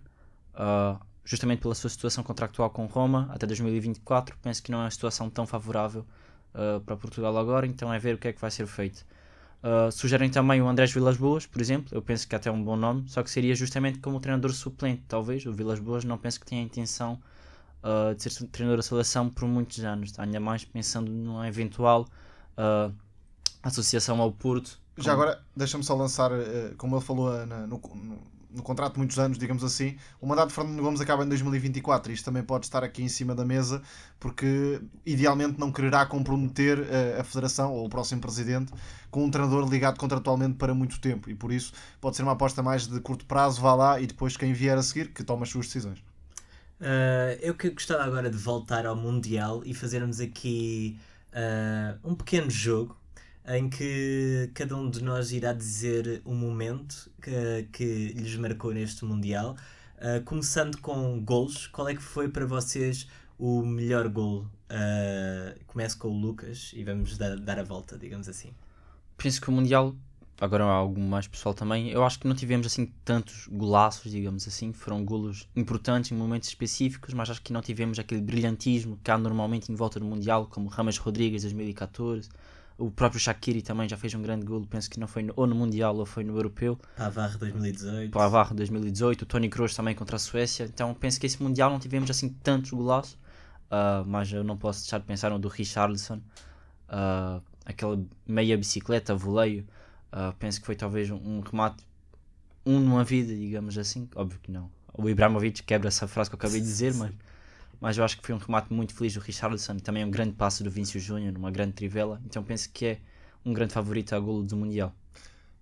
uh, justamente pela sua situação contractual com Roma até 2024. Penso que não é uma situação tão favorável para Portugal agora, então é ver o que é que vai ser feito. Uh, sugerem também o Andrés Vilas Boas, por exemplo. Eu penso que até é um bom nome, só que seria justamente como treinador suplente, talvez. O Vilas Boas não penso que tenha a intenção uh, de ser treinador da seleção por muitos anos, tá? ainda mais pensando numa eventual uh, associação ao Porto. Já agora, deixa-me só lançar, uh, como ele falou no, no, no, contrato de muitos anos, digamos assim, o mandato de Fernando Gomes acaba em 2024. Isto também pode estar aqui em cima da mesa, porque idealmente não quererá comprometer a Federação ou o próximo presidente com um treinador ligado contratualmente para muito tempo. E por isso pode ser uma aposta mais de curto prazo, vá lá e depois quem vier a seguir que toma as suas decisões. Uh, eu que gostava agora de voltar ao Mundial e fazermos aqui uh, um pequeno jogo em que cada um de nós irá dizer um momento que, que lhes marcou neste Mundial. Uh, começando com gols, qual é que foi para vocês o melhor gol? Uh, começo com o Lucas e vamos dar, dar a volta, digamos assim. Penso que o Mundial agora algo mais pessoal também, eu acho que não tivemos assim tantos golaços, digamos assim, foram golos importantes em momentos específicos, mas acho que não tivemos aquele brilhantismo que há normalmente em volta do Mundial, como Ramas Rodrigues 2014, o próprio Shaqiri também já fez um grande golo, penso que não foi no, ou no Mundial ou foi no Europeu. Pavarro 2018. Pavarro 2018, o Tony Kroos também contra a Suécia, então penso que esse Mundial não tivemos assim tantos golaços, uh, mas eu não posso deixar de pensar no do Richarlison, uh, aquela meia bicicleta, voleio, Uh, penso que foi talvez um, um, remate, um numa vida, digamos assim. Óbvio que não. O Ibrahimovic quebra essa frase que eu acabei de dizer, mas, mas eu acho que foi um remate muito feliz do Richarlison também um grande passo do Vinícius Júnior, uma grande trivela. Então penso que é um grande favorito a golo do Mundial.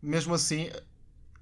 Mesmo assim,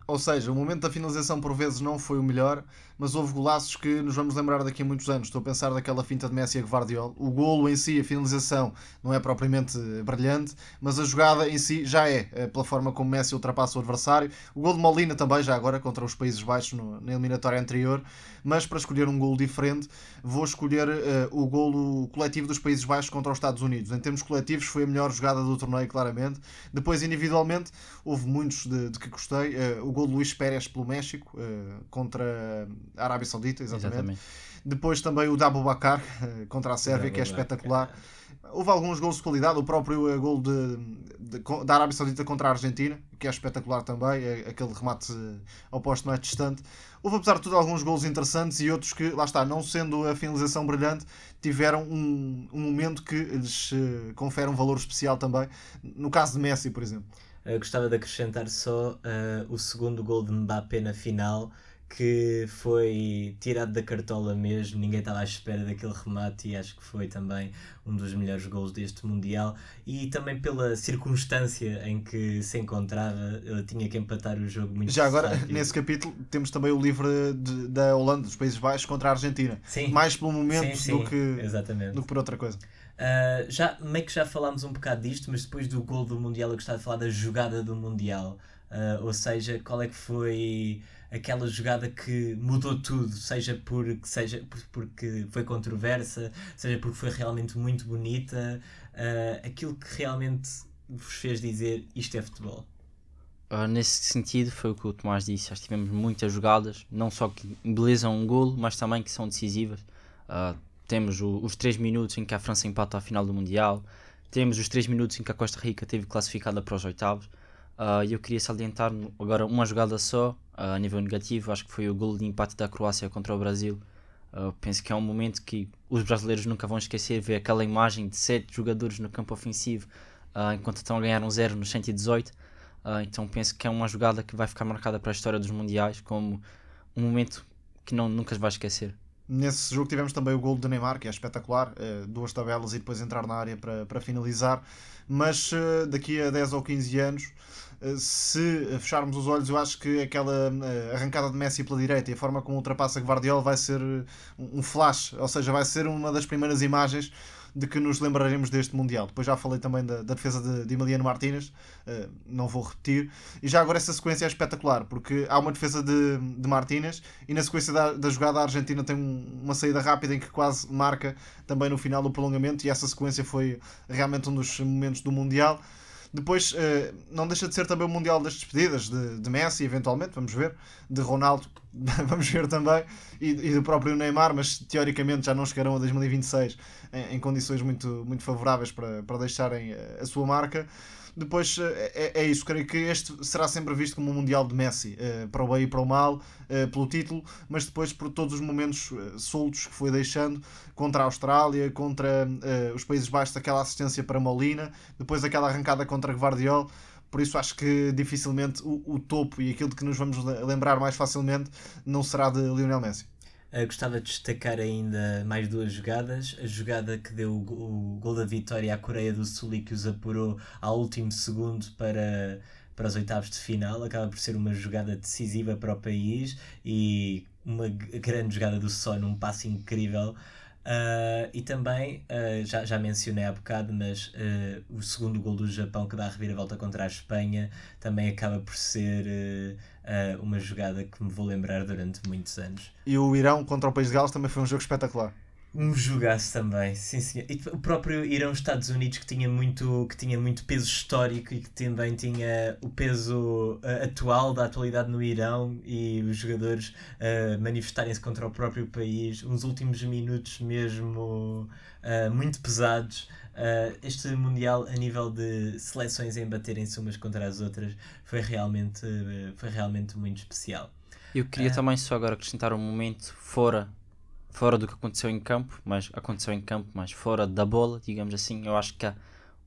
ou seja, o momento da finalização por vezes não foi o melhor, mas houve golaços que nos vamos lembrar daqui a muitos anos. Estou a pensar daquela finta de Messi a Guardiola. O golo em si, a finalização, não é propriamente brilhante, mas a jogada em si já é, eh, pela forma como Messi ultrapassa o adversário. O golo de Molina também, já agora, contra os Países Baixos no, na eliminatória anterior. Mas para escolher um golo diferente, vou escolher uh, o golo coletivo dos Países Baixos contra os Estados Unidos. Em termos coletivos, foi a melhor jogada do torneio, claramente. Depois, individualmente, houve muitos de, de que gostei. Uh, o gol de Luís Pérez pelo México uh, contra Arábia Saudita, exatamente. exatamente. Depois também o Dabu Bakar uh, contra a Sérvia, que é espetacular. Houve alguns gols de qualidade, o próprio uh, gol de, de, da Arábia Saudita contra a Argentina, que é espetacular também, é aquele remate ao posto mais distante. Houve, apesar de tudo, alguns gols interessantes e outros que, lá está, não sendo a finalização brilhante, tiveram um, um momento que lhes uh, confere um valor especial também. No caso de Messi, por exemplo. Eu gostava de acrescentar só uh, o segundo gol de Mbappé na final, que foi tirado da cartola mesmo, ninguém estava à espera daquele remate e acho que foi também um dos melhores gols deste Mundial e também pela circunstância em que se encontrava, ele tinha que empatar o jogo muito Já agora, rápido. nesse capítulo, temos também o livro de, da Holanda, dos Países Baixos, contra a Argentina. Sim. Mais pelo momento sim, sim, do, que, do que por outra coisa. Uh, já, meio que já falámos um bocado disto, mas depois do gol do Mundial eu gostava de falar da jogada do Mundial. Uh, ou seja, qual é que foi aquela jogada que mudou tudo, seja porque, seja porque foi controversa, seja porque foi realmente muito bonita, uh, aquilo que realmente vos fez dizer isto é futebol. Uh, nesse sentido, foi o que o Tomás disse. Já tivemos muitas jogadas, não só que embelezam um golo, mas também que são decisivas. Uh, temos o, os 3 minutos em que a França empata a final do Mundial, temos os 3 minutos em que a Costa Rica teve classificada para os oitavos. E eu queria salientar agora uma jogada só, a nível negativo, acho que foi o gol de empate da Croácia contra o Brasil. Uh, penso que é um momento que os brasileiros nunca vão esquecer, ver aquela imagem de 7 jogadores no campo ofensivo enquanto estão a ganhar um 0 no 118. então penso que é uma jogada que vai ficar marcada para a história dos Mundiais como um momento que não, nunca se vai esquecer. Nesse jogo tivemos também o gol de Neymar, que é espetacular, duas tabelas e depois entrar na área para, para finalizar. Mas daqui a 10 ou 15 anos eh, se fecharmos os olhos, eu acho que aquela eh, arrancada de Messi pela direita e a forma como ultrapassa Guardiola vai ser eh, um flash, ou seja, vai ser uma das primeiras imagens de que nos lembraremos deste Mundial. Depois já falei também da, da defesa de, de Emiliano Martínez, não vou repetir. E já agora essa sequência é espetacular, porque há uma defesa de, de Martínez e na sequência da, da jogada a Argentina tem um, uma saída rápida em que quase marca também no final do prolongamento e essa sequência foi realmente um dos momentos do Mundial. Depois, uh, não deixa de ser também o Mundial das Despedidas de, de Messi, eventualmente, vamos ver, de Ronaldo, vamos ver também, e, e, do próprio Neymar, mas teoricamente já não chegarão a 2026 em, em condições muito, muito favoráveis para, para deixarem a, a sua marca. Depois eh, é, é, isso, creio que este será sempre visto como um Mundial de Messi, uh, para o bem e para o mal, uh, pelo título, mas depois por todos os momentos soltos que foi deixando contra a Austrália, contra os Países Baixos, aquela assistência para Molina, depois aquela arrancada contra Guardiola. Por isso acho que dificilmente o, o topo e aquilo de que nos vamos lembrar mais facilmente não será de Lionel Messi. Uh, gostava de destacar ainda mais duas jogadas. A jogada que deu o, gol da vitória à Coreia do Sul e que os apurou ao último segundo para, para os oitavos de final. Acaba por ser uma jogada decisiva para o país e uma grande jogada do Son, um passe incrível. Uh, e também, uh, já, já mencionei há bocado, mas uh, o segundo gol do Japão que dá a reviravolta contra a Espanha também acaba por ser uma jogada que me vou lembrar durante muitos anos. E o Irão contra o País de Gales também foi um jogo espetacular. Um jogaço também, sim senhor. E o próprio Irão-Estados Unidos que tinha, muito, que tinha muito peso histórico e que também tinha o peso uh, atual da atualidade no Irão e os jogadores uh, manifestarem-se contra o próprio país, uns últimos minutos mesmo uh, muito pesados. este Mundial, a nível de seleções em baterem-se umas contra as outras, foi realmente, foi realmente muito especial. Eu queria também só agora acrescentar um momento fora fora do que aconteceu em campo, mas aconteceu em campo, mas fora da bola, digamos assim. Eu acho que a,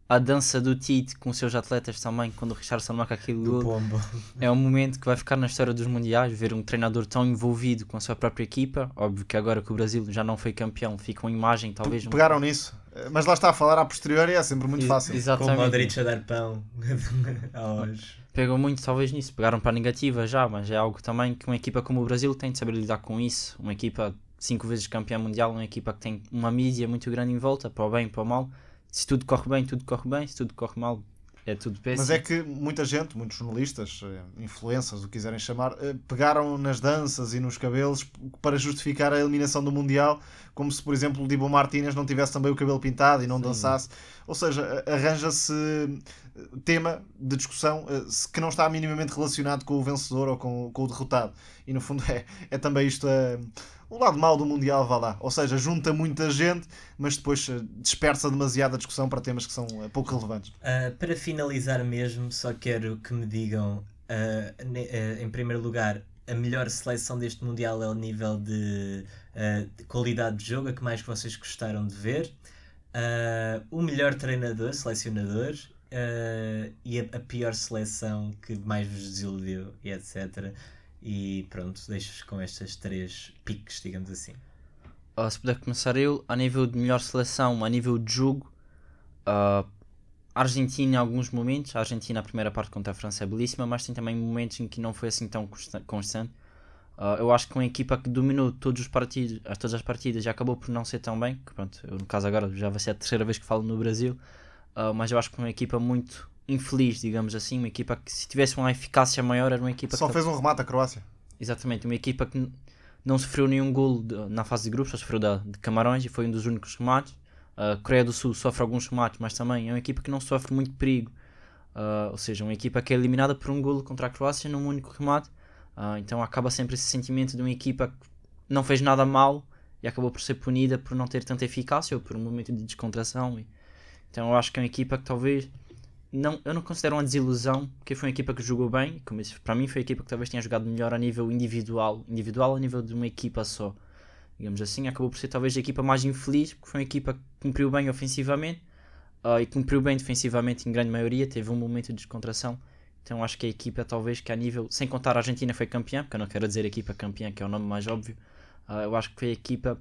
a dança do Tite com os seus atletas também, quando o Richardson marca aquele gol, é um momento que vai ficar na história dos mundiais. Ver um treinador tão envolvido com a sua própria equipa. Óbvio que agora que o Brasil já não foi campeão, fica uma imagem talvez. Pegaram um... nisso, mas lá está a falar a posteriori, é sempre muito fácil. Exatamente. Com o Modric a dar pão aos. Pegou muito, talvez, nisso. Pegaram para a negativa já, mas é algo também que uma equipa como o Brasil tem de saber lidar com isso. Uma equipa cinco vezes campeão mundial, uma equipa que tem uma mídia muito grande em volta, para o bem e para o mal. Se tudo corre bem, tudo corre bem, se tudo corre mal, é tudo péssimo. Mas é que muita gente, muitos jornalistas, eh, influências, o quiserem chamar, eh, pegaram nas danças e nos cabelos para justificar a eliminação do Mundial, como se, por exemplo, o Dibo Martínez não tivesse também o cabelo pintado e não Sim. dançasse. Ou seja, arranja-se eh, tema de discussão que não está minimamente relacionado com o vencedor ou com, com o derrotado. E no fundo é, é também isto a o lado mau do Mundial, vá lá. Ou seja, junta muita gente, mas depois eh, dispersa demasiada discussão para temas que são eh, pouco relevantes. Uh, para finalizar mesmo, só quero que me digam, uh, uh, em primeiro lugar, a melhor seleção deste Mundial é o nível de, de qualidade de jogo, a que mais vocês gostaram de ver. o melhor treinador, selecionador, e a, a pior seleção que mais vos desiludiu, e etc. E pronto, deixo-vos com estas três piques, digamos assim. Uh, se puder começar eu, a nível de melhor seleção, a nível de jogo, uh, a Argentina em alguns momentos, a Argentina a primeira parte contra a França é belíssima, mas tem também momentos em que não foi assim tão constante. Uh, eu acho que uma equipa que dominou todos os partidos, as- todas as partidas e acabou por não ser tão bem, que pronto, eu, no caso agora já vai ser a terceira vez que falo no Brasil, uh, mas eu acho que uma equipa muito infeliz, digamos assim, uma equipa que se tivesse uma eficácia maior era uma equipa Só que fez um remate a Croácia. Exatamente, uma equipa que não sofreu nenhum gol de- na fase de grupos, só sofreu da, de Camarões e foi um dos únicos remates. A Coreia do Sul sofre alguns remates, mas também é uma equipa que não sofre muito perigo. Ah, ou seja, uma equipa que é eliminada por um golo contra a Croácia num único remate. Ah, então acaba sempre esse sentimento de uma equipa que não fez nada mal e acabou por ser punida por não ter tanta eficácia ou por um momento de descontração. Então eu acho que é uma equipa que talvez não, eu não considero uma desilusão, porque foi uma equipa que jogou bem, como para mim foi a equipa que talvez tenha jogado melhor a nível individual, individual a nível de uma equipa só, digamos assim, acabou por ser talvez a equipa mais infeliz, porque foi uma equipa que cumpriu bem ofensivamente ah, e cumpriu bem defensivamente em grande maioria, teve um momento de descontração, então acho que a equipa talvez que a nível, sem contar a Argentina foi campeã, porque eu não quero dizer equipa campeã, que é o nome mais óbvio, ah, eu acho que foi a equipa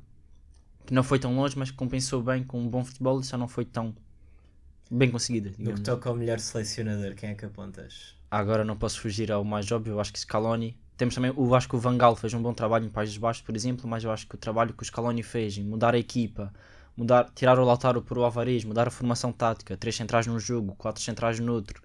que não foi tão longe, mas compensou bem com um bom futebol e só não foi tão bem conseguida, No que toca ao melhor selecionador, quem é que apontas? Agora não posso fugir ao mais óbvio, eu acho que Scaloni. Temos também, eu acho que o Van Gaal fez um bom trabalho em Países Baixos, por exemplo, mas eu acho que o trabalho que o Scaloni fez em mudar a equipa, mudar, tirar o Lautaro por o Alvarez, mudar a formação tática, três centrais num jogo, quatro centrais no outro,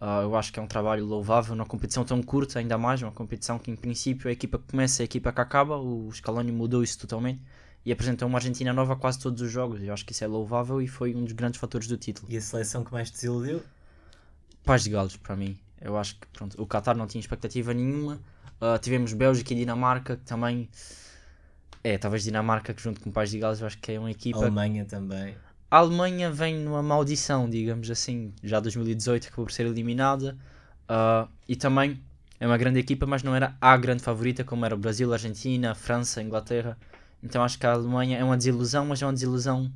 ah, eu acho que é um trabalho louvável numa competição tão curta, ainda mais, uma competição que em princípio a equipa que começa e a equipa que acaba, o Scaloni mudou isso totalmente e apresentou uma Argentina nova a quase todos os jogos, eu acho que isso é louvável e foi um dos grandes fatores do título. E a seleção que mais desiludiu? Paz de Galos para mim. Eu acho que pronto, o Qatar não tinha expectativa nenhuma. Ah, tivemos Bélgica e Dinamarca que também é, talvez Dinamarca que junto com Paz de Galos eu acho que é uma equipa. Alemanha também. A Alemanha vem numa maldição, digamos assim, já 2018 acabou por ser eliminada. Ah, e também é uma grande equipa, mas não era a grande favorita como era o Brasil, a Argentina, a França, a Inglaterra. Então acho que a Alemanha é uma desilusão, mas é uma desilusão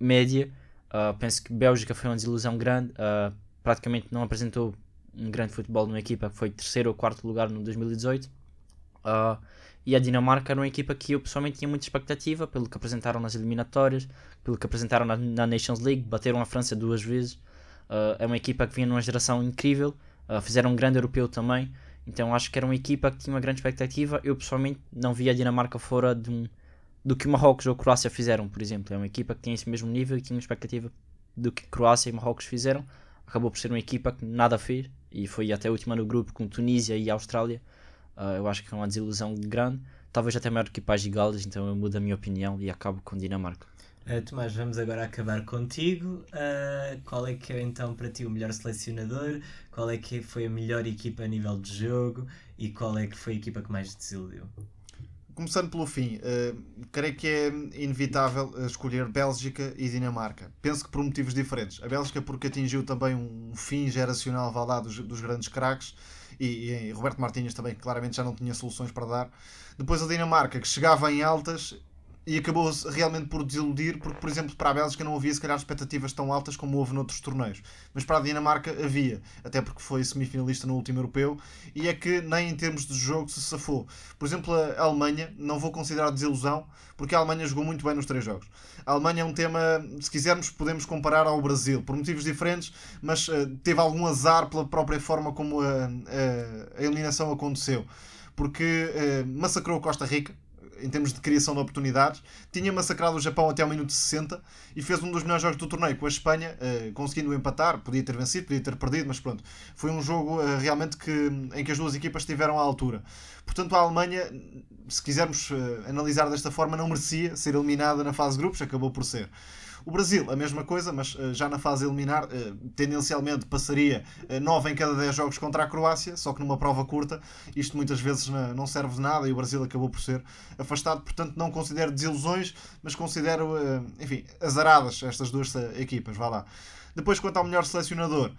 média. Ah, penso que Bélgica foi uma desilusão grande. ah, praticamente não apresentou um grande futebol numa equipa que foi terceiro ou quarto lugar no 2018. Ah, e a Dinamarca era uma equipa que eu pessoalmente tinha muita expectativa pelo que apresentaram nas eliminatórias, pelo que apresentaram na, na Nations League, bateram a França duas vezes. Ah, é uma equipa que vinha numa geração incrível, ah, fizeram um grande europeu também. Então acho que era uma equipa que tinha uma grande expectativa. Eu pessoalmente não via a Dinamarca fora de um, do que Marrocos ou Croácia fizeram, por exemplo. É uma equipa que tinha esse mesmo nível e tinha expectativa do que Croácia e Marrocos fizeram. Acabou por ser uma equipa que nada fez e foi até a última no grupo com Tunísia e Austrália. Ah, eu acho que é uma desilusão grande, talvez até maior que de Gales, então eu mudo a minha opinião e acabo com Dinamarca. Uh, Tomás, vamos agora acabar contigo. Uh, qual é que é então para ti o melhor selecionador? Qual é que foi a melhor equipa a nível de jogo? E qual é que foi a equipa que mais desiludiu? Começando pelo fim, eh, creio que é inevitável escolher Bélgica e Dinamarca. Penso que por motivos diferentes. A Bélgica porque atingiu também um fim geracional vá lá, dos, dos grandes craques e, e Roberto Martínez também que claramente já não tinha soluções para dar. Depois a Dinamarca que chegava em altas e acabou realmente por desiludir porque, por exemplo, para a Bélgica não havia se calhar expectativas tão altas como houve noutros torneios. Mas para a Dinamarca havia, até porque foi semifinalista no último europeu e é que nem em termos de jogo se safou. Por exemplo, a Alemanha, não vou considerar desilusão, porque a Alemanha jogou muito bem nos três jogos. A Alemanha é um tema, se quisermos, podemos comparar ao Brasil, por motivos diferentes, mas eh, teve algum azar pela própria forma como a, a- a eliminação aconteceu. Porque eh, massacrou Costa Rica, em termos de criação de oportunidades, tinha massacrado o Japão até ao minuto 60 e fez um dos melhores jogos do torneio com a Espanha, eh, conseguindo empatar. Podia ter vencido, podia ter perdido, mas pronto. Foi um jogo eh, realmente que, em que as duas equipas estiveram à altura. Portanto, a Alemanha, se quisermos eh, analisar desta forma, não merecia ser eliminada na fase de grupos, acabou por ser. O Brasil, a mesma coisa, mas eh, já na fase eliminar, eh, tendencialmente passaria eh, 9 em cada 10 jogos contra a Croácia, só que numa prova curta. Isto muitas vezes não serve de nada e o Brasil acabou por ser afastado. Portanto, não considero desilusões, mas considero, eh, enfim, azaradas estas duas eh, equipas. Vá lá. Depois, quanto ao melhor selecionador,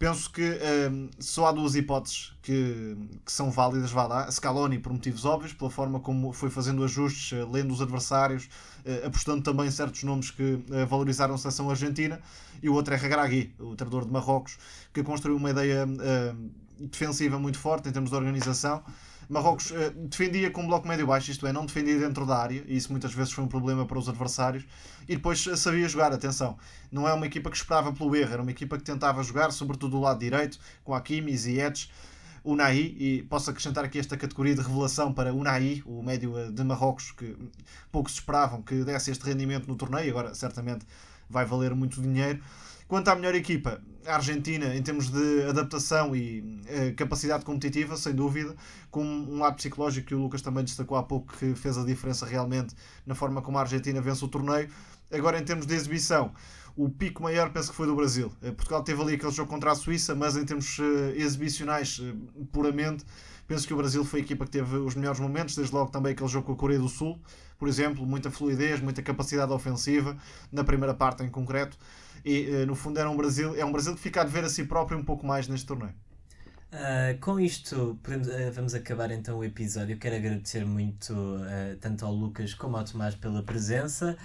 penso que eh, só há duas hipóteses que, que são válidas. Vá lá. Scaloni, por motivos óbvios, pela forma como foi fazendo ajustes, eh, lendo os adversários, eh, apostando também certos nomes que eh, valorizaram a seleção argentina. E o outro é Regragui, o treinador de Marrocos, que construiu uma ideia eh, defensiva muito forte em termos de organização. Marrocos defendia com um bloco médio-baixo, isto é, não defendia dentro da área, e isso muitas vezes foi um problema para os adversários. E depois sabia jogar, atenção. Não é uma equipa que esperava pelo erro, era uma equipa que tentava jogar, sobretudo do lado direito, com Hakimi, Ziyech, Unai, e posso acrescentar aqui esta categoria de revelação para Unai, o médio eh, de Marrocos, que poucos esperavam que desse este rendimento no torneio, agora certamente vai valer muito dinheiro. Quanto à melhor equipa, a Argentina, em termos de adaptação e eh, capacidade competitiva, sem dúvida, com um lado psicológico que o Lucas também destacou há pouco, que fez a diferença realmente na forma como a Argentina vence o torneio. Agora, em termos de exibição, o pico maior penso que foi do Brasil. Eh, Portugal teve ali aquele jogo contra a Suíça, mas em termos eh, exibicionais, puramente, penso que o Brasil foi a equipa que teve os melhores momentos, desde logo também aquele jogo com a Coreia do Sul, por exemplo, muita fluidez, muita capacidade ofensiva, na primeira parte em concreto, e eh, no fundo era um Brasil, é um Brasil que fica a dever a si próprio um pouco mais neste torneio. Uh, com isto, podemos, uh, vamos acabar então o episódio. Quero agradecer muito uh, tanto ao Lucas como ao Tomás pela presença.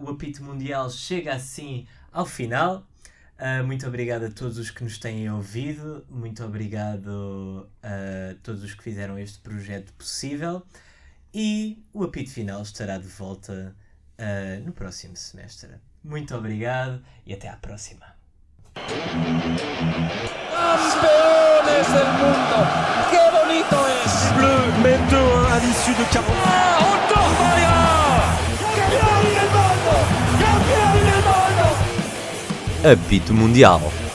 o apito mundial chega assim ao final. muito obrigado a todos os que nos têm ouvido. Muito obrigado a todos os que fizeram este projeto possível. E o apito final estará de volta no próximo semestre. Muito obrigado e até à próxima. ¡Campeones del mundo! ¡Qué bonito es! Bleu mène 2-1 à l'issue de 40 ¡Ah, ¡Otto ¡Campeón del mundo! ¡Campeón del mundo! Apito Mundial.